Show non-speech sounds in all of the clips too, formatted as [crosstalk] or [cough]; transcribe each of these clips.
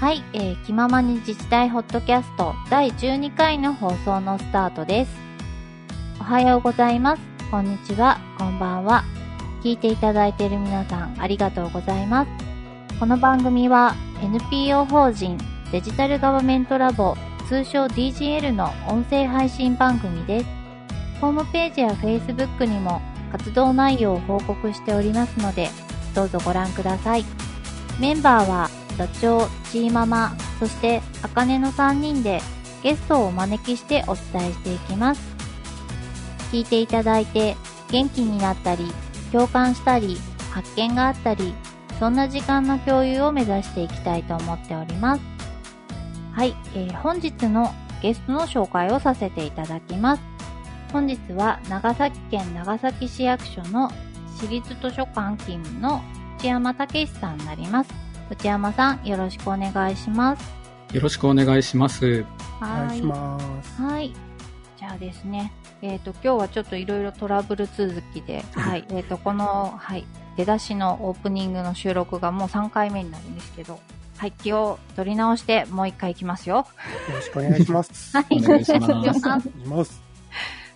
はい、えー、気ままに自治体ホットキャスト第12回の放送のスタートです。おはようございます。こんにちは、こんばんは。聞いていただいている皆さんありがとうございます。この番組は NPO 法人デジタルガバメントラボ通称 DGL の音声配信番組です。ホームページや Facebook にも活動内容を報告しておりますので、どうぞご覧ください。メンバーは、座長、チーママ、そして、あかねの3人でゲストをお招きしてお伝えしていきます。聞いていただいて、元気になったり、共感したり、発見があったり、そんな時間の共有を目指していきたいと思っております。はい、えー本日のゲストの紹介をさせていただきます。本日は長崎県長崎市役所の私立図書館勤務の内山武さんになります。内山さん、よろしくお願いします。よろしくお願いします。お願いします。はい。じゃあですね、えっ、と、今日はちょっといろいろトラブル続きで、はい、えっ、と、この、はい、出だしのオープニングの収録がもう3回目になるんですけど、はい、気を取り直してもう一回いきますよ。よろしくお願いします。[laughs] はい、お願いします [laughs] お願いします。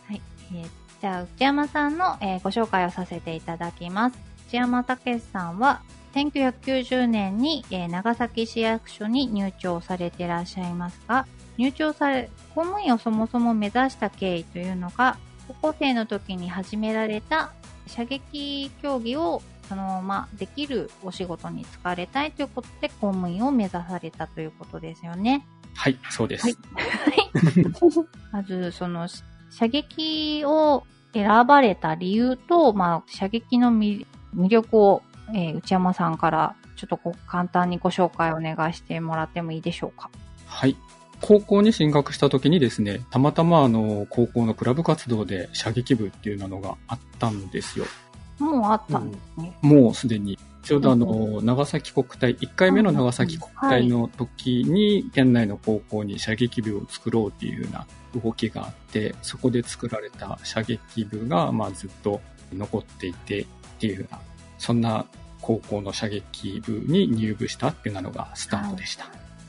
はい。えーじゃあ、内山さんの、えーご紹介をさせていただきます。内山武さんは、1990年に、えー長崎市役所に入庁されていらっしゃいますが、入庁され、公務員をそもそも目指した経緯というのが、高校生の時に始められた射撃競技をそのままできるお仕事に就かれたいということで公務員を目指されたということですよね。はい、そうです。はい [laughs] まず、その、射撃を選ばれた理由と、まあ、射撃の魅魅力を、えー内山さんから、ちょっとこう簡単にご紹介お願いしてもらってもいいでしょうか？はい。高校に進学した時にですね、たまたまあの、高校のクラブ活動で射撃部っていうのがあったんですよ。もうあったんですね。もうすでに。ちょうどあの、長崎国体、1回目の長崎国体の時に、県内の高校に射撃部を作ろうっていうような動きがあって、そこで作られた射撃部が、まあずっと残っていてっていうような、そんな高校の射撃部に入部したっていうのがスタートでした。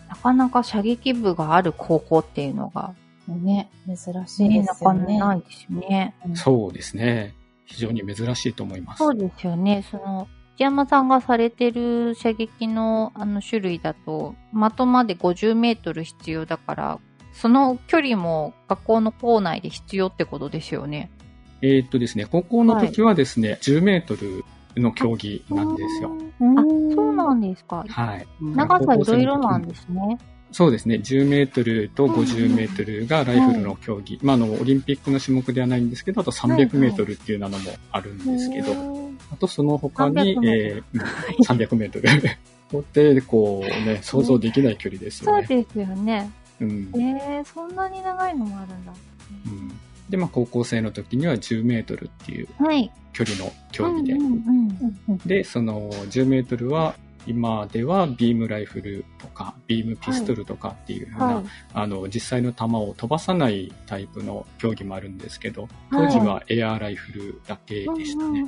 なかなか射撃部がある高校っていうのが、ね、珍しいですよね。なかないですよね。そうですね。非常に珍しいと思います。そうですよね。その、内山さんがされてる射撃のあの種類だと、的まで50メートル必要だから、その距離も学校の校内で必要ってことですよね。えーっとですね、高校の時はですね、10メートルの競技なんですよ。あ、そうなんですか。はい。長さいろいろなんですね。そうですね、10メートルと50メートルがライフルの競技。まあ、あの、オリンピックの種目ではないんですけど、あと300メートルっていうのもあるんですけど、あとその他に、300メえーうん300メートル。こうやって、こうね、想像できない距離ですよね。そうですよね。うんえー、そんなに長いのもあるんだ。うんで、まあ、高校生の時には10メートルっていうはい。距離の競技でで、その10メートルは、今ではビームライフルとか、ビームピストルとかっていうふうな、はい。あの、実際の弾を飛ばさないタイプの競技もあるんですけど、当時はエアーライフルだけでしたね。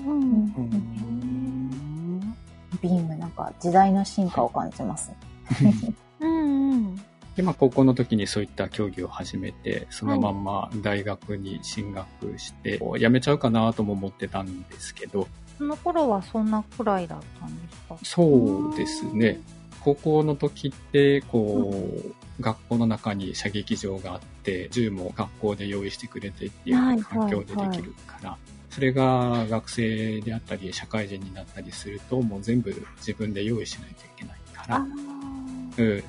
ビームなんか時代の進化を感じます。うんうん。で、まあ、高校の時にそういった競技を始めて、そのまんま大学に進学して、辞めちゃうかなとも思ってたんですけど、その頃はそんなくらいだったんですか？そうですね。高校の時って、こう、学校の中に射撃場があって、銃も学校で用意してくれてっていうはい環境でできるから、それが学生であったり、社会人になったりすると、もう全部自分で用意しないといけないから、うん、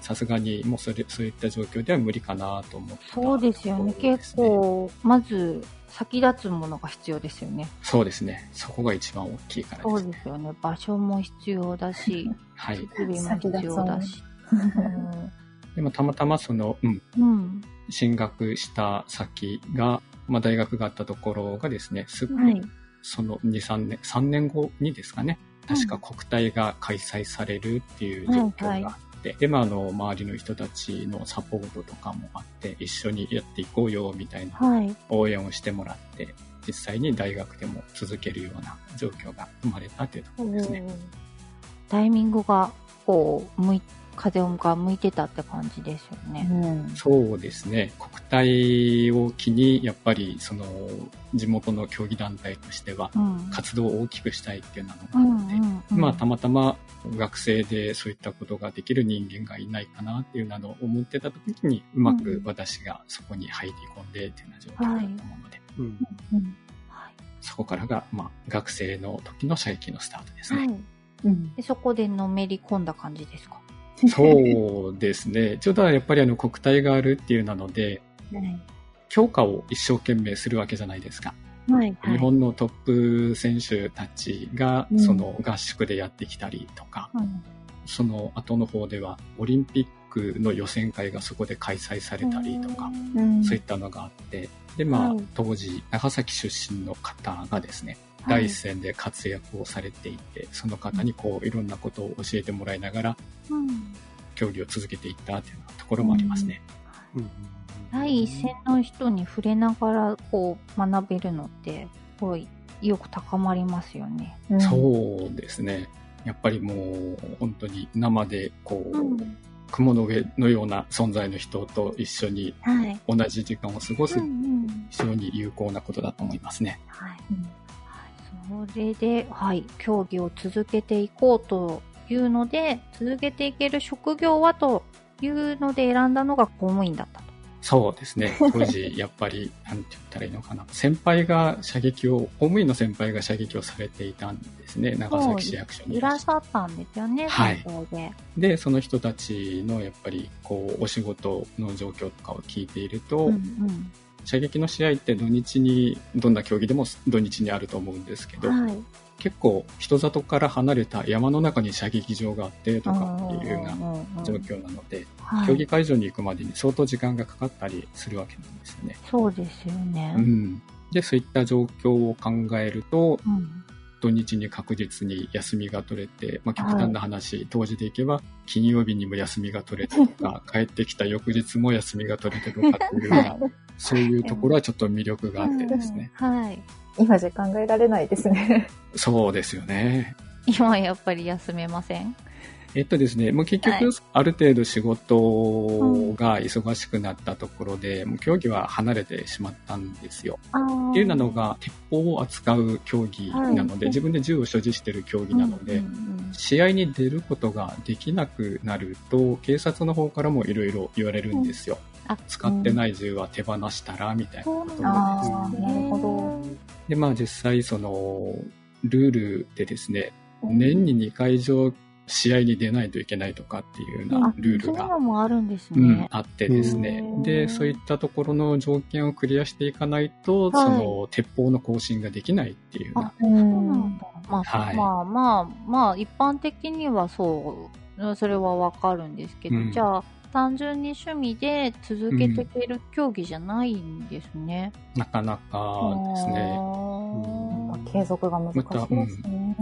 さすがにもうそれ、そういった状況では無理かなと思ったそうですよね。ところです結構、まず、先立つものが必要ですよね。そうですね。そこが一番大きいからそうですね。ですよね。場所も必要だし、[laughs] はい。設備も必要だし。でもたまたまその、うん、うん。うん進学した先が、まあ大学があったところがですね、すぐはい。その2、3年、3年後にですかね、確か国体が開催されるっていう状況があって、で、まあ、あの、周りの人たちのサポートとかもあって、一緒にやっていこうよ、みたいなはい。応援をしてもらって、実際に大学でも続けるような状況が生まれたというところですね。タイミングが、こう、向い風が向いてたって感じですよね。うん。そうですね。国体を機に、やっぱり、その、地元の競技団体としては、うん。活動を大きくしたいっていうのがうんあって、うんうんまあ、たまたま学生でそういったことができる人間がいないかなっていうのを思ってた時に、うまく私がそこに入り込んでっていうような状況だと思うので、うん。うん。はいそこからが、まあ、学生の時の射撃のスタートですね。はいうん。でそこでのめり込んだ感じですか？そうですね。[laughs] ちょうどやっぱりあの国体があるっていうなので、はい。強化を一生懸命するわけじゃないですか。はい。日本のトップ選手たちがうんその合宿でやってきたりとか、うんその後の方ではオリンピックの予選会がそこで開催されたりとか、うん。そういったのがあって、で、まあはい、当時、長崎出身の方がですね、はい第一線で活躍をされていて、その方にこう、いろんなことを教えてもらいながら、うん競技を続けていったっていうようなところもありますね。うん。第一線の人に触れながらこう学べるのってすごい意欲高まりますよね。うん。そうですね。やっぱりもう、本当に生で、こう、うん雲の上のような存在の人と一緒にはい。同じ時間を過ごすうんうん非常に有効なことだと思いますね。はい。うんはいそれで、はい、競技を続けていこうというので、続けていける職業はというので選んだのが公務員だったと。そうですね。当時、[laughs] やっぱり、なんて言ったらいいのかな。先輩が射撃を、公務員の先輩が射撃をされていたんですね。長崎市役所にいらっしゃったんですよね、はいで。で、その人たちの、やっぱり、こう、お仕事の状況とかを聞いていると、うんうん射撃の試合って土日に、どんな競技でも土日にあると思うんですけど、はい。結構人里から離れた山の中に射撃場があってとかっていうような状況なので、はい競技会場に行くまでに相当時間がかかったりするわけなんですよね。そうですよね。うん。で、そういった状況を考えると、うん土日に確実に休みが取れて、まあ、極端な話、当時でいけば、金曜日にも休みが取れてとか、[laughs] 帰ってきた翌日も休みが取れてとかっていうような、そういうところはちょっと魅力があってですね。はい。今じゃ考えられないですね。そうですよね。今はやっぱり休めません？えっとですね、もう結はい局、ある程度仕事が忙しくなったところで、もう競技は離れてしまったんですよ。っていうのが、鉄砲を扱う競技なので、はい自分で銃を所持している競技なので、うんうん試合に出ることができなくなると、警察の方からもいろいろ言われるんですよ。あ使ってない銃は手放したら、みたいなことそうがですね。なるほで、まあ実際その、ルールでですね、年に2回以上試合に出ないといけないとかっていうようなルールが、あるんですうんね。あってですね。う。んで、そういったところの条件をクリアしていかないと、はい。その、鉄砲の更新ができないっていうような。あ、そうなんだ。まあ、はいまあまあ、まあ、一般的にはそう、それはわかるんですけど、うん。じゃあ、単純に趣味で続けていける競技じゃないんですね。なかなかですね。あーど。継続が難しいですね。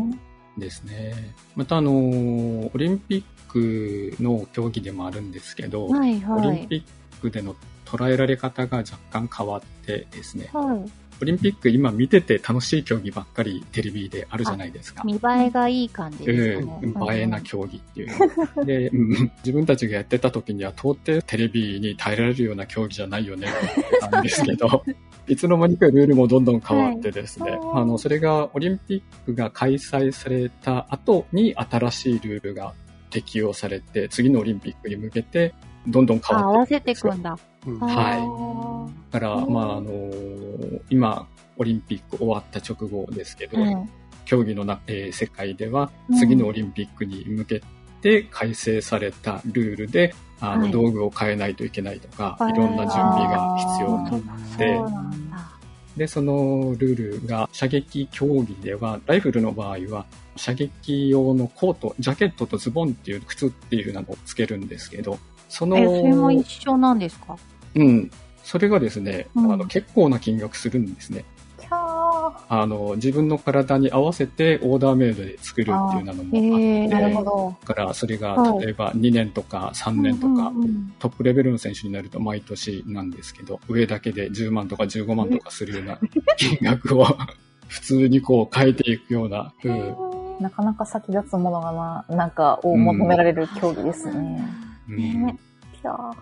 ですね。またあの、オリンピックの競技でもあるんですけど、はいオはい。リンピックでの捉えられ方が若干変わってですね、はい。オリンピック今見てて楽しい競技ばっかりテレビであるじゃないですか。見栄えがいい感じですかね。うん、映えな競技っていうの。で、うん自分たちがやってた時には到底テレビに耐えられるような競技じゃないよねって言ってたんですけど、[laughs] いつの間にかルールもどんどん変わってですね、はいあの、それがオリンピックが開催された後に新しいルールが適用されて、次のオリンピックに向けてどんどん変あ合わってわせていくんだ。うん。はい。だから、うん。まあ、あの今、オリンピック終わった直後ですけど、はい競技のな、えー世界ではうん。次のオリンピックに向けて改正されたルールで、あのはい。道具を変えないといけないとか、はいいろんな準備が必要なそので。そうなんだ。で、そのルールが射撃競技では、ライフルの場合は、射撃用のコート、ジャケットとズボンっていう靴っていうのをつけるんですけど、その、え、それも一緒なんですか？うん、それがですね、うん。あの結構な金額するんですね。あの、自分の体に合わせてオーダーメイドで作るっていうのもあって、へーなるほど。だからそれがはい。例えば2年とか3年とか、トップレベルの選手になると毎年なんですけど、上だけで10万とか15万とかするような金額を [laughs] 普通にこう変えていくような、うん。なかなか先立つものがな、なんか、を求められる競技ですね。うんねいやー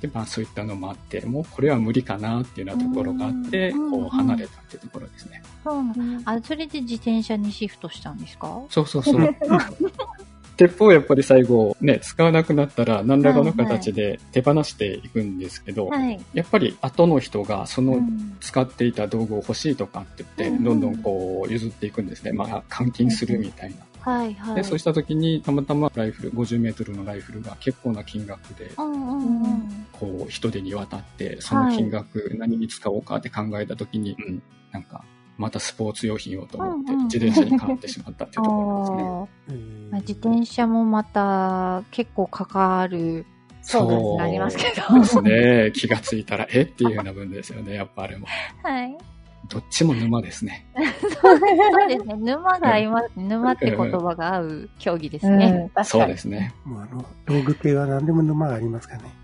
で、まあそういったのもあって、もうこれは無理かなっていうようなところがあって、うんこう離れたっていうところですね。そうあ、それで自転車にシフトしたんですか？そうそうそう。[laughs] 鉄砲をやっぱり最後ね、使わなくなったら何らかの形で手放していくんですけど、はい。やっぱり後の人がそのうん使っていた道具を欲しいとかって言って、うんどんどんこう譲っていくんですね。まあ換金するみたいな。はいはい。で、そうした時にたまたまライフル、50メートルのライフルが結構な金額で、うんうんうん。こう人手に渡って、その金額何に使おうかって考えた時に、うん、なんか、またスポーツ用品をと思ってうんうん自転車に変わってしまったっていうところですね。[laughs] あーえーまあ自転車もまた結構かかるそうですそうなりますけど。ですね。気がついたら、え？っていうような分ですよね。やっぱあれも。[laughs] はい。どっちも沼ですね。[laughs] そうですね。沼が合います。沼って言葉が合う競技ですね。うん。そうですね。もうあの、道具系は何でも沼がありますからね。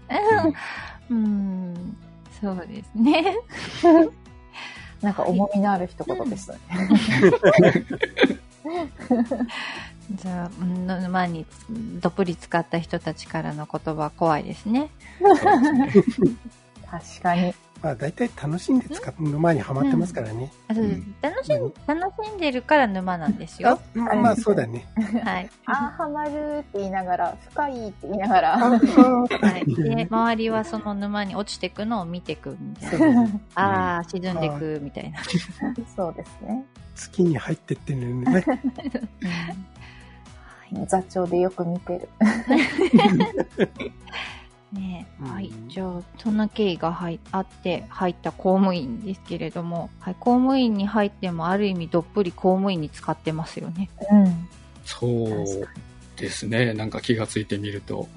う [laughs] んうん。そうですね。[laughs] なんか重みのある一言でしたね。じゃあ、うん沼にどっぷり使った人たちからの言葉怖いですね。すね。確かに。まあ大体楽しんで使って沼にはまってますからね。あそうですうん楽しん楽しんでるから沼なんですよ。あまあそうだね。[laughs] はい。あー、ハマるって言いながら、深いって言いながら。はい。で、周りはその沼に落ちてくのを見てくみたそいうな。ね [laughs] ああ、沈んでくみたいな。[laughs] そうですね。月に入ってってるのにね。うん座長でよく見てる。ねうんはい。じゃあ、そんな経緯が入あって入った公務員ですけれども、はい、公務員に入ってもある意味どっぷり公務員に使ってますよね。うん。そうですね。なんか気がついてみると。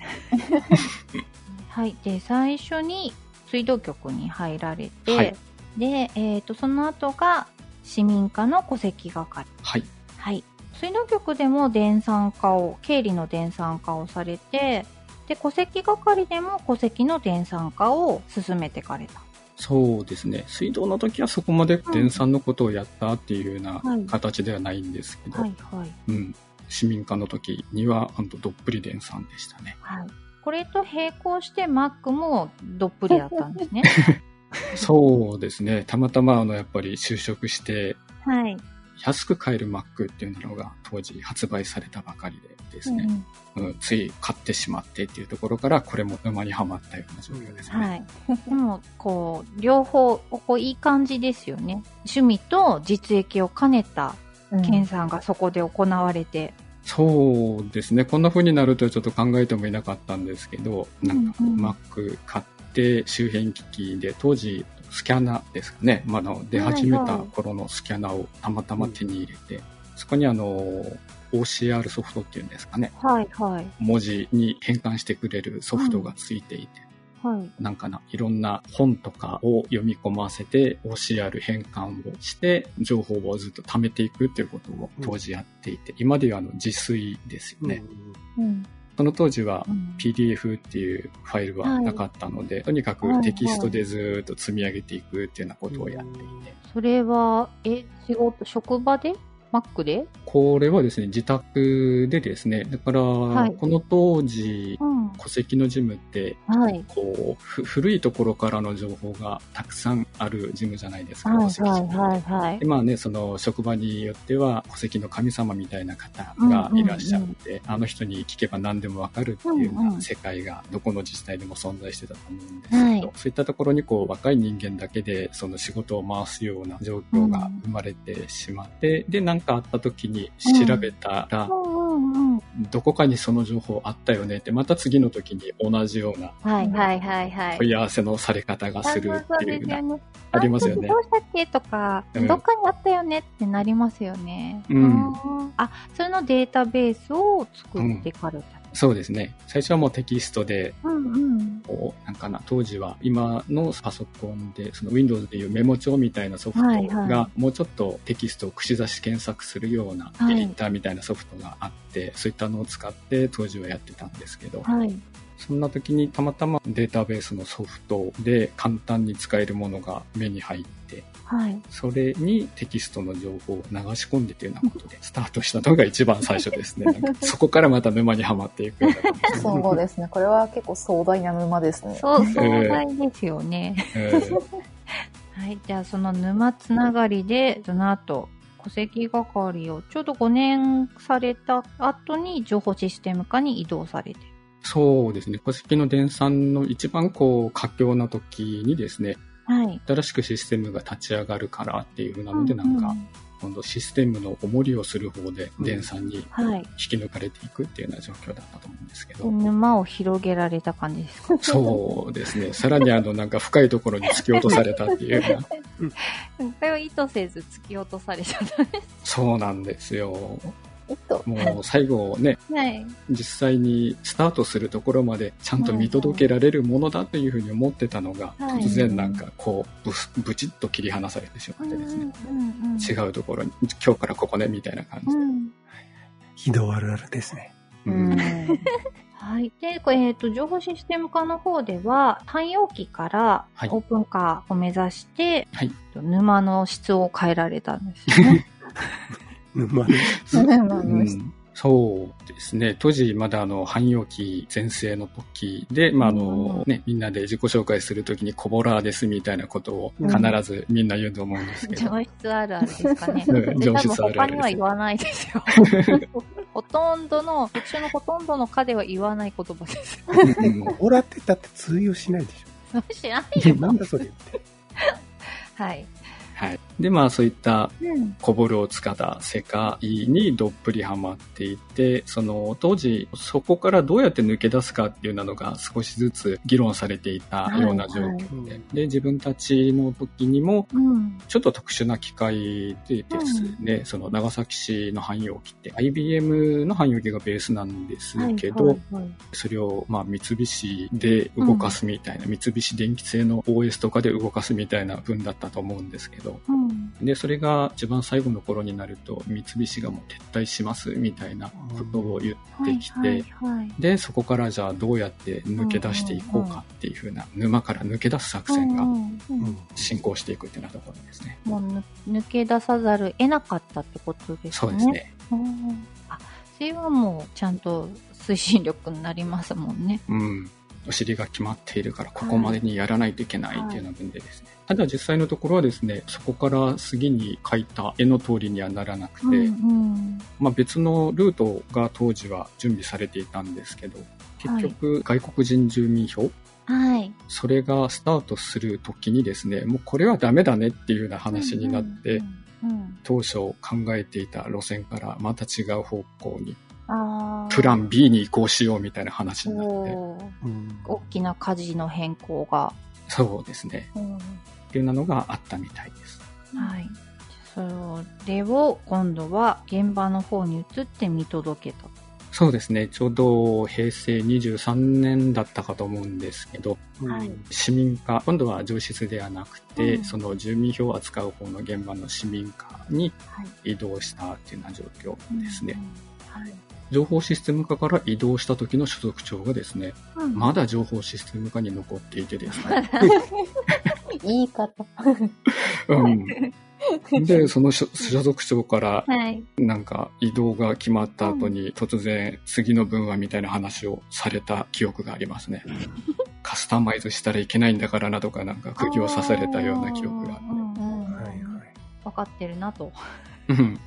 [laughs] はい。で、最初に水道局に入られて、はいで、えっ、と、その後が市民課の戸籍係。はい。はい。水道局でも電産化を、経理の電産化をされて、で、戸籍係でも戸籍の電産化を進めてかれた。そうですね。水道の時はそこまで電産のことをやったっていうようはない形ではないんですけど、はい、はい。うん。市民課の時には、ほんとどっぷり電産でしたね。はい。これと並行して Mac もどっぷりだったんですね。[laughs] そうですね。たまたま、あの、やっぱり就職して、はい。安く買える Mac っていうのが当時発売されたばかりでですね、うんつい買ってしまってっていうところから、これも沼にはまったような状況ですね。はい。でも、こう、両方、こういい感じですよね。趣味と実益を兼ねたうん研鑽がそこで行われて。そうですね。こんな風になるとちょっと考えてもいなかったんですけど、なんかうんうん Mac 買って周辺機器で当時スキャナーですかね。まあ、あの出始めた頃のスキャナーをたまたま手に入れて、そこにあの OCR ソフトっていうんですかね。はい、はい。文字に変換してくれるソフトがついていて、はい。なんかな、いろんな本とかを読み込ませて OCR 変換をして情報をずっと貯めていくっていうことを当時やっていて、今でいうあの自炊ですよね。うん。その当時はうん。PDF っていうファイルはなかったので、とにかくテキストでずーっと積み上げていくっていうようなことをやっていて、それは、え、仕事、職場で ?Mac で？これはですね、自宅でですね、だから、はいこの当時、うん。戸籍の事務って、はい。こう、ふ古いところからの情報がたくさんある事務じゃないですか、はい、戸籍はい、はい。まあね、その職場によっては戸籍の神様みたいな方がいらっしゃって、あの人に聞けば何でもわかるっていうよううんうなん世界がどこの自治体でも存在してたと思うんですけど、はいそういったところにこう若い人間だけでその仕事を回すような状況が生まれてしまって、で、何かあった時に調べたら、うんうんうん。どこかにその情報あったよねって、また次の時に同じようなはい、はい、はい、はい。問い合わせのされ方がするっていうような、ね。ありますよねど。うしたっけとか、うんどっかにあったよねってなりますよね。うんあそれのデータベースを作ってかれた。そうですね。最初はもうテキストでうんうん。こうなんかな、当時は今のパソコンで、その Windows でいうメモ帳みたいなソフトはいはが、もうちょっとテキストを串刺し検索するようなはいエディターみたいなソフトがあって、そういったのを使って当時はやってたんですけど、はい。そんな時にたまたまデータベースのソフトで簡単に使えるものが目に入って、はい。それにテキストの情報を流し込んでというようなことで [laughs] スタートしたのが一番最初ですね。なんか [laughs] そこからまた沼にはまっていくよう。そうですね。これは結構壮大な沼ですね。そう、壮大ですよね。えー [laughs] はい。じゃあ、その沼つながりで、その後、戸籍係をちょうど5年された後に情報システム化に移動されて。そうですね。戸籍の電産の一番こう、佳境な時にですね、はい。新しくシステムが立ち上がるからっていう風なので、なんか、今度システムの重りをする方で、電産にはい。引き抜かれていくっていうような状況だったと思うんですけど、沼を広げられた感じですか？そうですね。さらにあの、なんか深いところに突き落とされたっていうような、[laughs] これを意図せず突き落とされちゃったんでそうなんですよ。えっと、もう最後ね、す。はい。実際にスタートするところまでちゃんと見届けられるものだというふうに思ってたのが、はい突然なんかこうブ、ブチッと切り離されてしまってですね、うんうんうん、違うところに、今日からここね、みたいな感じで。うん非道あるあるですね。うんはい。で、これえっ、と、情報システム化の方では、汎用機からはいオープン化を目指して、はい。沼の質を変えられたんですよね。[laughs] 沼ね。うんそうですね。当時まだあの汎用機全盛の時で、まああのね、みんなで自己紹介するときにコボラーですみたいなことを必ずみんな言うと思うんですけど。上質あるあるですかね。上質あるあるです他には言わないですよ。[laughs] ほとんどの、特殊のほとんどの科では言わない言葉です。うんオラってだって通用しないでし知らないょ。なんだそれって。はい。はい。で、まあそういったうん。コボルを使った世界にどっぷりハマっていて、その当時そこからどうやって抜け出すかっていうのが少しずつ議論されていたような状況で、はいで、自分たちの時にもうん。ちょっと特殊な機械でですね、その長崎市の汎用機って IBM の汎用機がベースなんですけど、はいはいはいそれをまあ三菱で動かすみたいな、三菱電機製の OS とかで動かすみたいな分だったと思うんですけど、うん。で、それが一番最後の頃になると、三菱がもう撤退しますみたいなことを言ってきて、で、そこからじゃあどうやって抜け出していこうかっていうふうな、沼から抜け出す作戦が進行していくっていうようなところですね。もうぬ抜け出さざる得なかったってことですね。そうです。ね。うんあ、それはもうちゃんと推進力になりますもんね。うん。お尻が決まっているから、ここまでにやらないといけないっていうような分でですね。ただ実際のところはですね、そこから次に描いた絵の通りにはならなくて、うんうん。まあ別のルートが当時は準備されていたんですけど、結局外国人住民票、はい。それがスタートする時にですね、もうこれはダメだねっていうような話になって、うんうんうん当初考えていた路線からまた違う方向に、プラン B に移行しようみたいな話になって、うん。大きな舵の変更が。そうですね。っていうのがあったみたいです。はい。それを今度は現場の方に移って見届けた。そうですね。ちょうど平成23年だったかと思うんですけど、はい市民課、今度は上質ではなくて、うんその住民票を扱う方の現場の市民課にはい。移動したっていうような状況ですね。うん。はい。情報システム課から移動した時の所属長がですね、うんまだ情報システム課に残っていてですね。[laughs] [laughs] [laughs] 言い方。うん、で、その所所属長からはい。なんか移動が決まった後に突然次の分はみたいな話をされた記憶がありますね。カスタマイズしたらいけないんだからなとかなんか釘を刺されたような記憶があって。分かってるなと。うん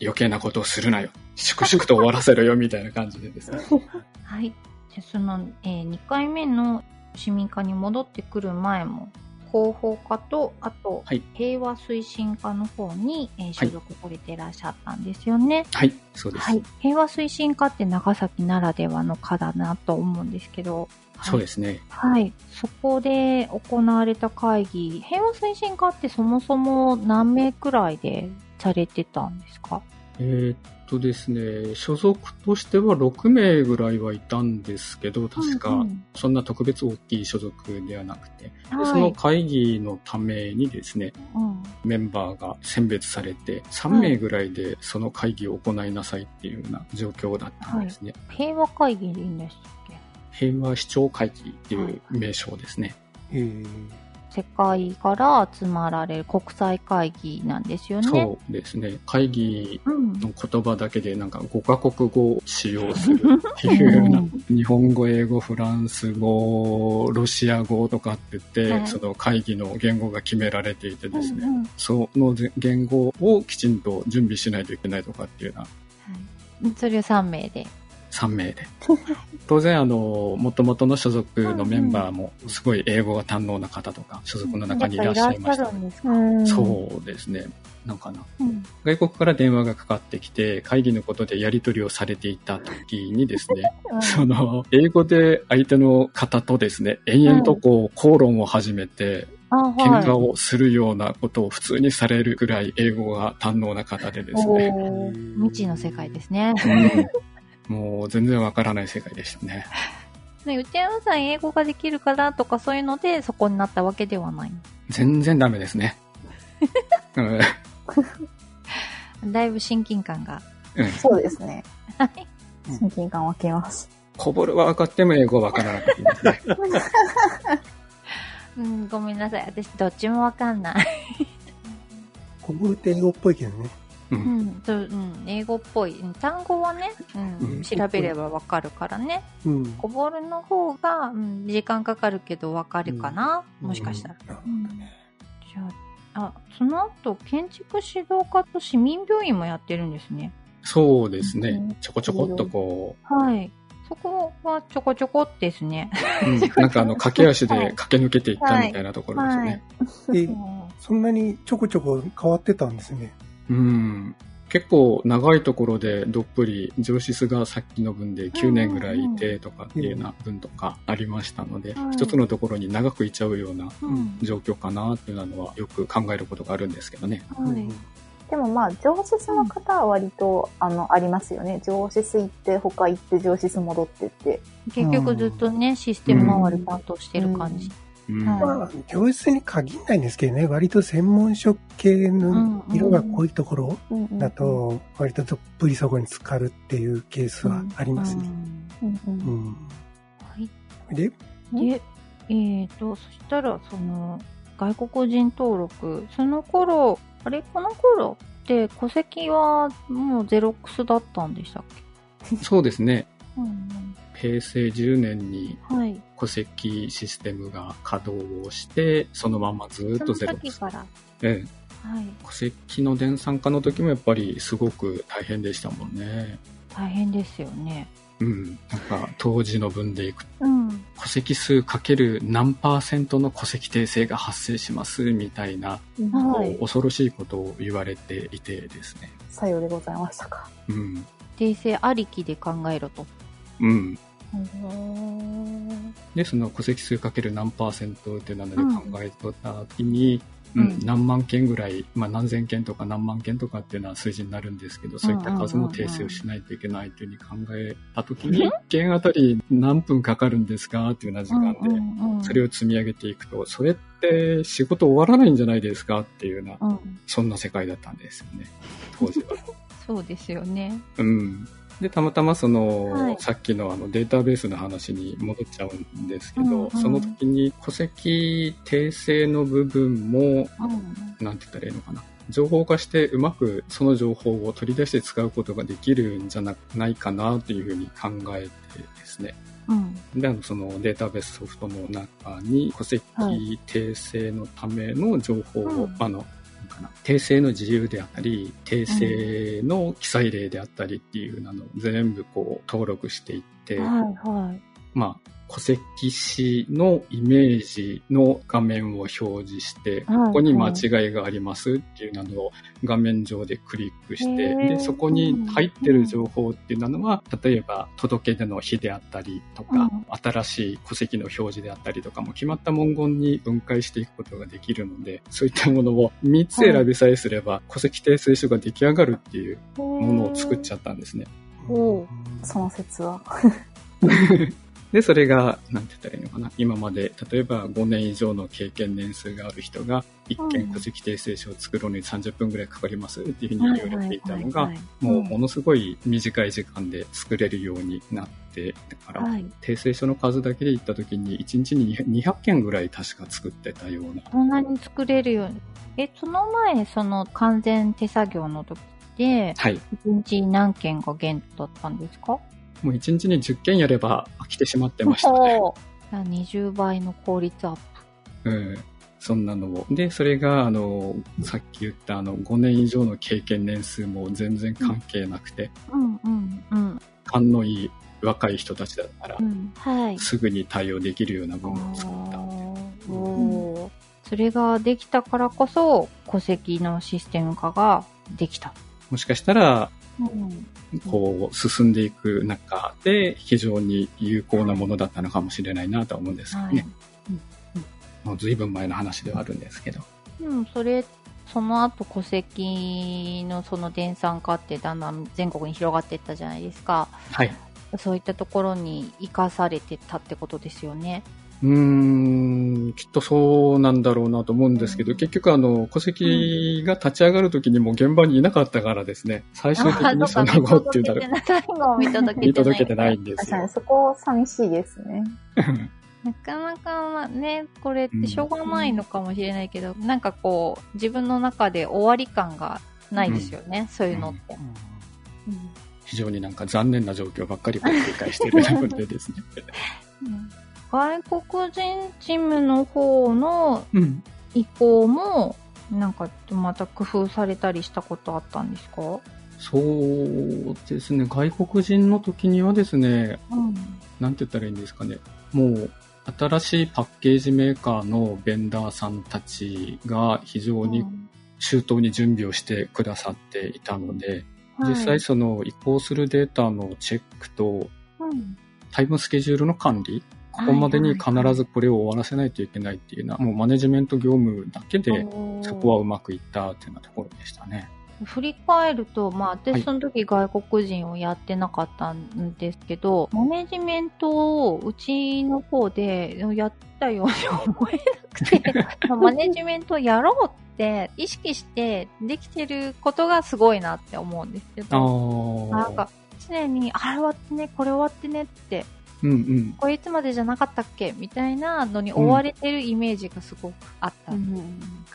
余計なことをするなよ。粛々と終わらせろよみたいな感じでですね。はい。でその、え2回目の市民課に戻ってくる前も、広報課と、あと、はい平和推進課の方に、えー所属されていらっしゃったんですよね。はい、そうです。はい。平和推進課って長崎ならではの課だなと思うんですけど。そうですね。はい。そこで行われた会議、平和推進課ってそもそも何名くらいでされてたんですか？えーっとですね、所属としては6名ぐらいはいたんですけど、確かうんうんそんな特別大きい所属ではなくて、ではいその会議のためにですね、うん。メンバーが選別されて、3名ぐらいでその会議を行いなさいっていうような状況だったんですね。平和会議でいいんでしたっけ？平和視聴会議っていう名称ですね。へえ。世界から集まられる国際会議なんですよね。そうですね。会議うん。の言葉だけでなんか5カ国語を使用するっていうような、[laughs] 日本語、英語、フランス語、ロシア語とかって言って、はいその会議の言語が決められていてですね、うんうんその言語をきちんと準備しないといけないとかっていうようなはいそれを3名で。3名で。当然、あの、元々の所属のメンバーも、すごい英語が堪能な方とか、所属の中にいらっしゃいましたやっぱいらっしゃる。んですか、うんそうですね。なんかな。うん外国から電話がかかってきて、会議のことでやり取りをされていた時にですね、その、英語で相手の方とですね、延々とこう、口論を始めて、あ、喧嘩はい。をするようなことを普通にされるぐらい英語が堪能な方でですね、未知の世界ですね。うんもう全然わからない世界でしたね。[laughs] ね、内山さん英語ができるからとかそういうのでそこになったわけではない。全然ダメですね。うんだいぶ親近感が。うんそうですね。はい。親近感湧きます。こぼるは分かっても英語は分からなかったですね。[laughs] うん、ごめんなさい。私どっちもわかんない。こぼるって英語っぽいけどね。うん、うん、英語っぽい。単語はね、うん。調べればわかるからね。うん。こぼるの方が、うん、時間かかるけどわかるかな、もしかしたら。うん。うん。じゃあ、あ、その後、建築指導課と市民病院もやってるん。ですね。そうですね。ちょこちょこっとこうはい。そこはちょこちょこですね。う、ん。なん。かあの、駆け足で駆け抜けていったみたいなところですよね。で、そん。なにちょこちょこ変わってたん。ですね。うん。結構長いところでどっぷり上司数がさっきの分で9年ぐらいいてとかっていうような分とかありましたので、うん一つのところに長くいちゃうようなうん。状況かなっていうのはよく考えることがあるんですけどね。はい。でもまあ、上司室の方は割と、あの、ありますよね。上司室行って、他行って、上司室戻ってって。結局ずっとね、システム周り担当してる感じ。まあ、教室に限らないんですけどね、割と専門職系の色が濃いところだと、割とどっぷりそこに浸かるっていうケースはありますね。で、で、えーと、そしたら、その、外国人登録、その頃、あれ？この頃って戸籍はもうゼロックスだったんでしたっけ？そうですね。うん平成10年に。戸籍システムが稼働をして、そのままずっとゼロです。ええ、はい。戸籍の電算化の時もやっぱりすごく大変でしたもんね。大変ですよね。うん。なんか当時の分でいくとうん。戸籍数かける何パーセントの戸籍訂正が発生しますみたいな、はい。恐ろしいことを言われていてですね。さようでございましたか。うん。訂正ありきで考えろと。うん。うん。で、その戸籍数かける何パーセントっていうのでうん考えとった時に、ううんん、何万件ぐらい、まあ何千件とか何万件とかっていうのは数字になるんですけど、そういった数の訂正をしないといけないというふうに考えた時に、1件あたり何分かかるんですかっていうような時間で、それを積み上げていくと、それって仕事終わらないんじゃないですかっていうような、うん。そんな世界だったんですよね、当時は。[laughs] そうですよね。うん。で、たまたまその、はいさっきのあのデータベースの話に戻っちゃうんですけど、うんうんその時に戸籍訂正の部分も、うん。なんて言ったらいいのかな。情報化してうまくその情報を取り出して使うことができるんじゃなないかなというふうに考えてですね。うん。で、あの、そのデータベースソフトの中に戸籍はい訂正のための情報を、うんあの、かな訂正の自由であったり、訂正の記載例であったりっていうのを全部こう登録していって、はいはい。まあ、戸籍紙のイメージの画面を表示して、はいここに間違いがありますっていうのを画面上でクリックして、で、そこに入ってる情報っていうのは、例えば届け出の日であったりとか、うん新しい戸籍の表示であったりとかも決まった文言に分解していくことができるので、そういったものを3つ選びさえすれば、戸籍訂正書が出来上がるっていうものを作っちゃったんですね。おうその説は。[laughs] で、それが、なんて言ったらいいのかな。今まで、例えば5年以上の経験年数がある人が、一件戸籍訂正書を作るのに30分ぐらいかかりますっていうふうに言われていたのが、もうものすごい短い時間で作れるようになって、だから、訂正書の数だけで言った時に、1日に200件ぐらい確か作ってたような。そんなに作れるように。え、その前、その完全手作業の時って、はい。1日何件が限度だったんですか？もう1日に10件やれば飽きてしまってましたね。20倍の効率アップ。うん。そんなのを。で、それが、あの、さっき言ったあの、5年以上の経験年数も全然関係なくて、うんうんうん。勘のいい若い人たちだったら、うんはい、すぐに対応できるような文を作ったおそれができたからこそ、戸籍のシステム化ができた。もしかしたら、こう、進んでいく中で、非常に有効なものだったのかもしれないなとは思うんですけどね。はいもう随分前の話ではあるんですけど。うん、それ、その後戸籍のその電産化ってだんだん全国に広がっていったじゃないですか。はい。そういったところに生かされてたってことですよね。うーん、きっとそうなんだろうなと思うんですけど、結局あの、戸籍が立ち上がるときにも現場にいなかったからですね、最終的にその後っていうだろう。最後を見届けてないんですよ。そこ寂しいですね。[laughs] なかなかね、これってしょうがないのかもしれないけど、うん、なんかこう、自分の中で終わり感がないですよね、うん、そういうのって。うん、非常になんか残念な状況ばっかり繰り返しているのでですね。[laughs] 外国人チームの方の意向も、なんかまた工夫されたりしたことあったんですか？そうですね、外国人の時にはですね、うん、なんて言ったらいいんですかね、もう新しいパッケージメーカーのベンダーさんたちが非常に周到に準備をしてくださっていたので、うん、実際その移行するデータのチェックと、タイムスケジュールの管理、ここまでに必ずこれを終わらせないといけないっていうのは、もうマネジメント業務だけで、そこはうまくいったっていうようなところでしたね。振り返ると、まあ、私その時外国人をやってなかったんですけど、はい、マネジメントをうちの方でやったように思えなくて、[laughs] マネジメントやろうって意識してできてることがすごいなって思うんですけど、なんか常に、あれ終わってね、これ終わってねってうんうん、これいつまでじゃなかったっけみたいなのに追われてるイメージがすごくあった。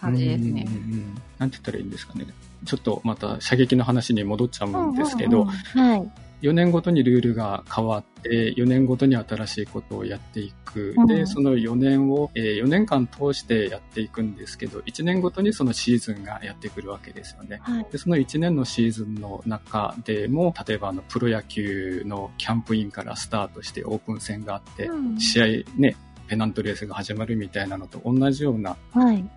感じですね。うんうんうん、なんて言ったらいいんですかね。ちょっとまた射撃の話に戻っちゃうんですけど、うんうんうん、はい、4年ごとにルールが変わって、4年ごとに新しいことをやっていく。うん、で、その4年を、えー、4年間通してやっていくんですけど、1年ごとにそのシーズンがやってくるわけですよね。はい、でその1年のシーズンの中でも、例えばあのプロ野球のキャンプインからスタートしてオープン戦があって、うん、試合ね、ペナントレースが始まるみたいなのと同じような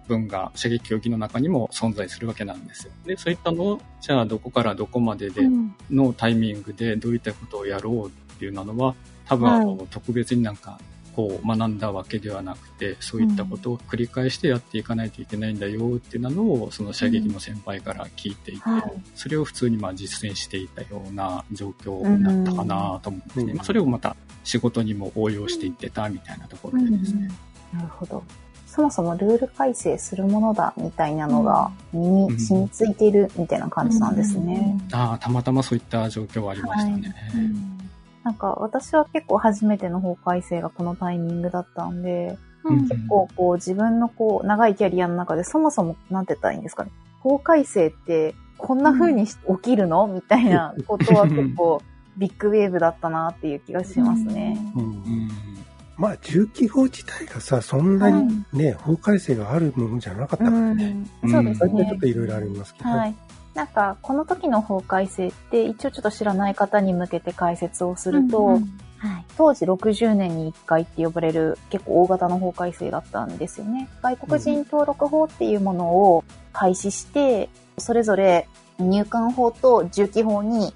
文が射撃競技の中にも存在するわけなんですよ。で、そういったのを、じゃあどこからどこまででのタイミングでどういったことをやろうっていうのは、多分、はい、特別になんかこう学んだわけではなくて、そういったことを繰り返してやっていかないといけないんだよっていうのを、その射撃の先輩から聞いていて、うん。はい、それを普通にまあ実践していたような状況だったかなと思うんですね。まあ、それをまた仕事にも応用していってたみたいなところでですね。なるほど。そもそもルール改正するものだみたいなのが身に染みついているみたいな感じなんですね。うん、ああ、たまたまそういった状況はありましたね。はいうんなんか私は結構初めての法改正がこのタイミングだったんで、うん、結構こう自分のこう長いキャリアの中でそもそもなんて言ったらいいんですかね。法改正ってこんな風に起きるの？みたいなことは結構ビッグウェーブだったなっていう気がしますね。うんうん、まあ、重機法自体がさ、そんなにね、法改正があるものじゃなかったからね。そうですね。ちょっといろいろありますけど。はい。なんか、この時の法改正って、一応ちょっと知らない方に向けて解説をすると、うんうんはい、当時60年に1回って呼ばれる結構大型の法改正だったんですよね。外国人登録法っていうものを開始して、それぞれ入管法と住基法に、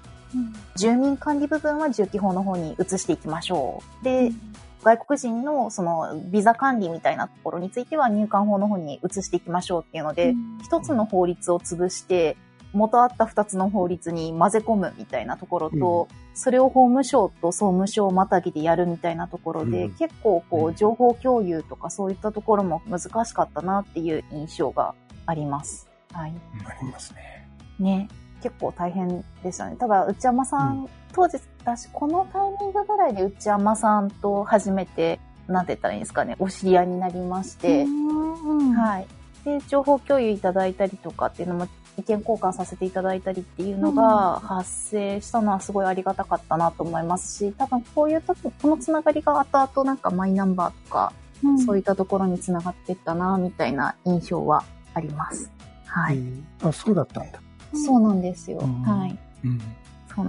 住民管理部分は住基法の方に移していきましょう。で、うん外国人のそのビザ管理みたいなところについては入管法の方に移していきましょうっていうので、一つの法律を潰して、元あった2つの法律に混ぜ込むみたいなところと、うん、それを法務省と総務省またぎでやるみたいなところで、うん、結構こう、情報共有とかそういったところも難しかったなっていう印象があります。はい。ありますね。ね。結構大変でしたね。ただ、内山さん、うん、当時、私、このタイミングぐらいで内山さんと初めて、なんて言ったらいいんですかね、お知り合いになりまして、はい。で、情報共有いただいたりとかっていうのも、意見交換させていただいたりっていうのが発生したのはすごいありがたかったなと思いますし、多分こういう時、このつながりが後々なんかマイナンバーとか、うん、そういったところにつながっていったな、みたいな印象はあります。はい。あ、そうだったんだ。そうなんですよ。はい。うん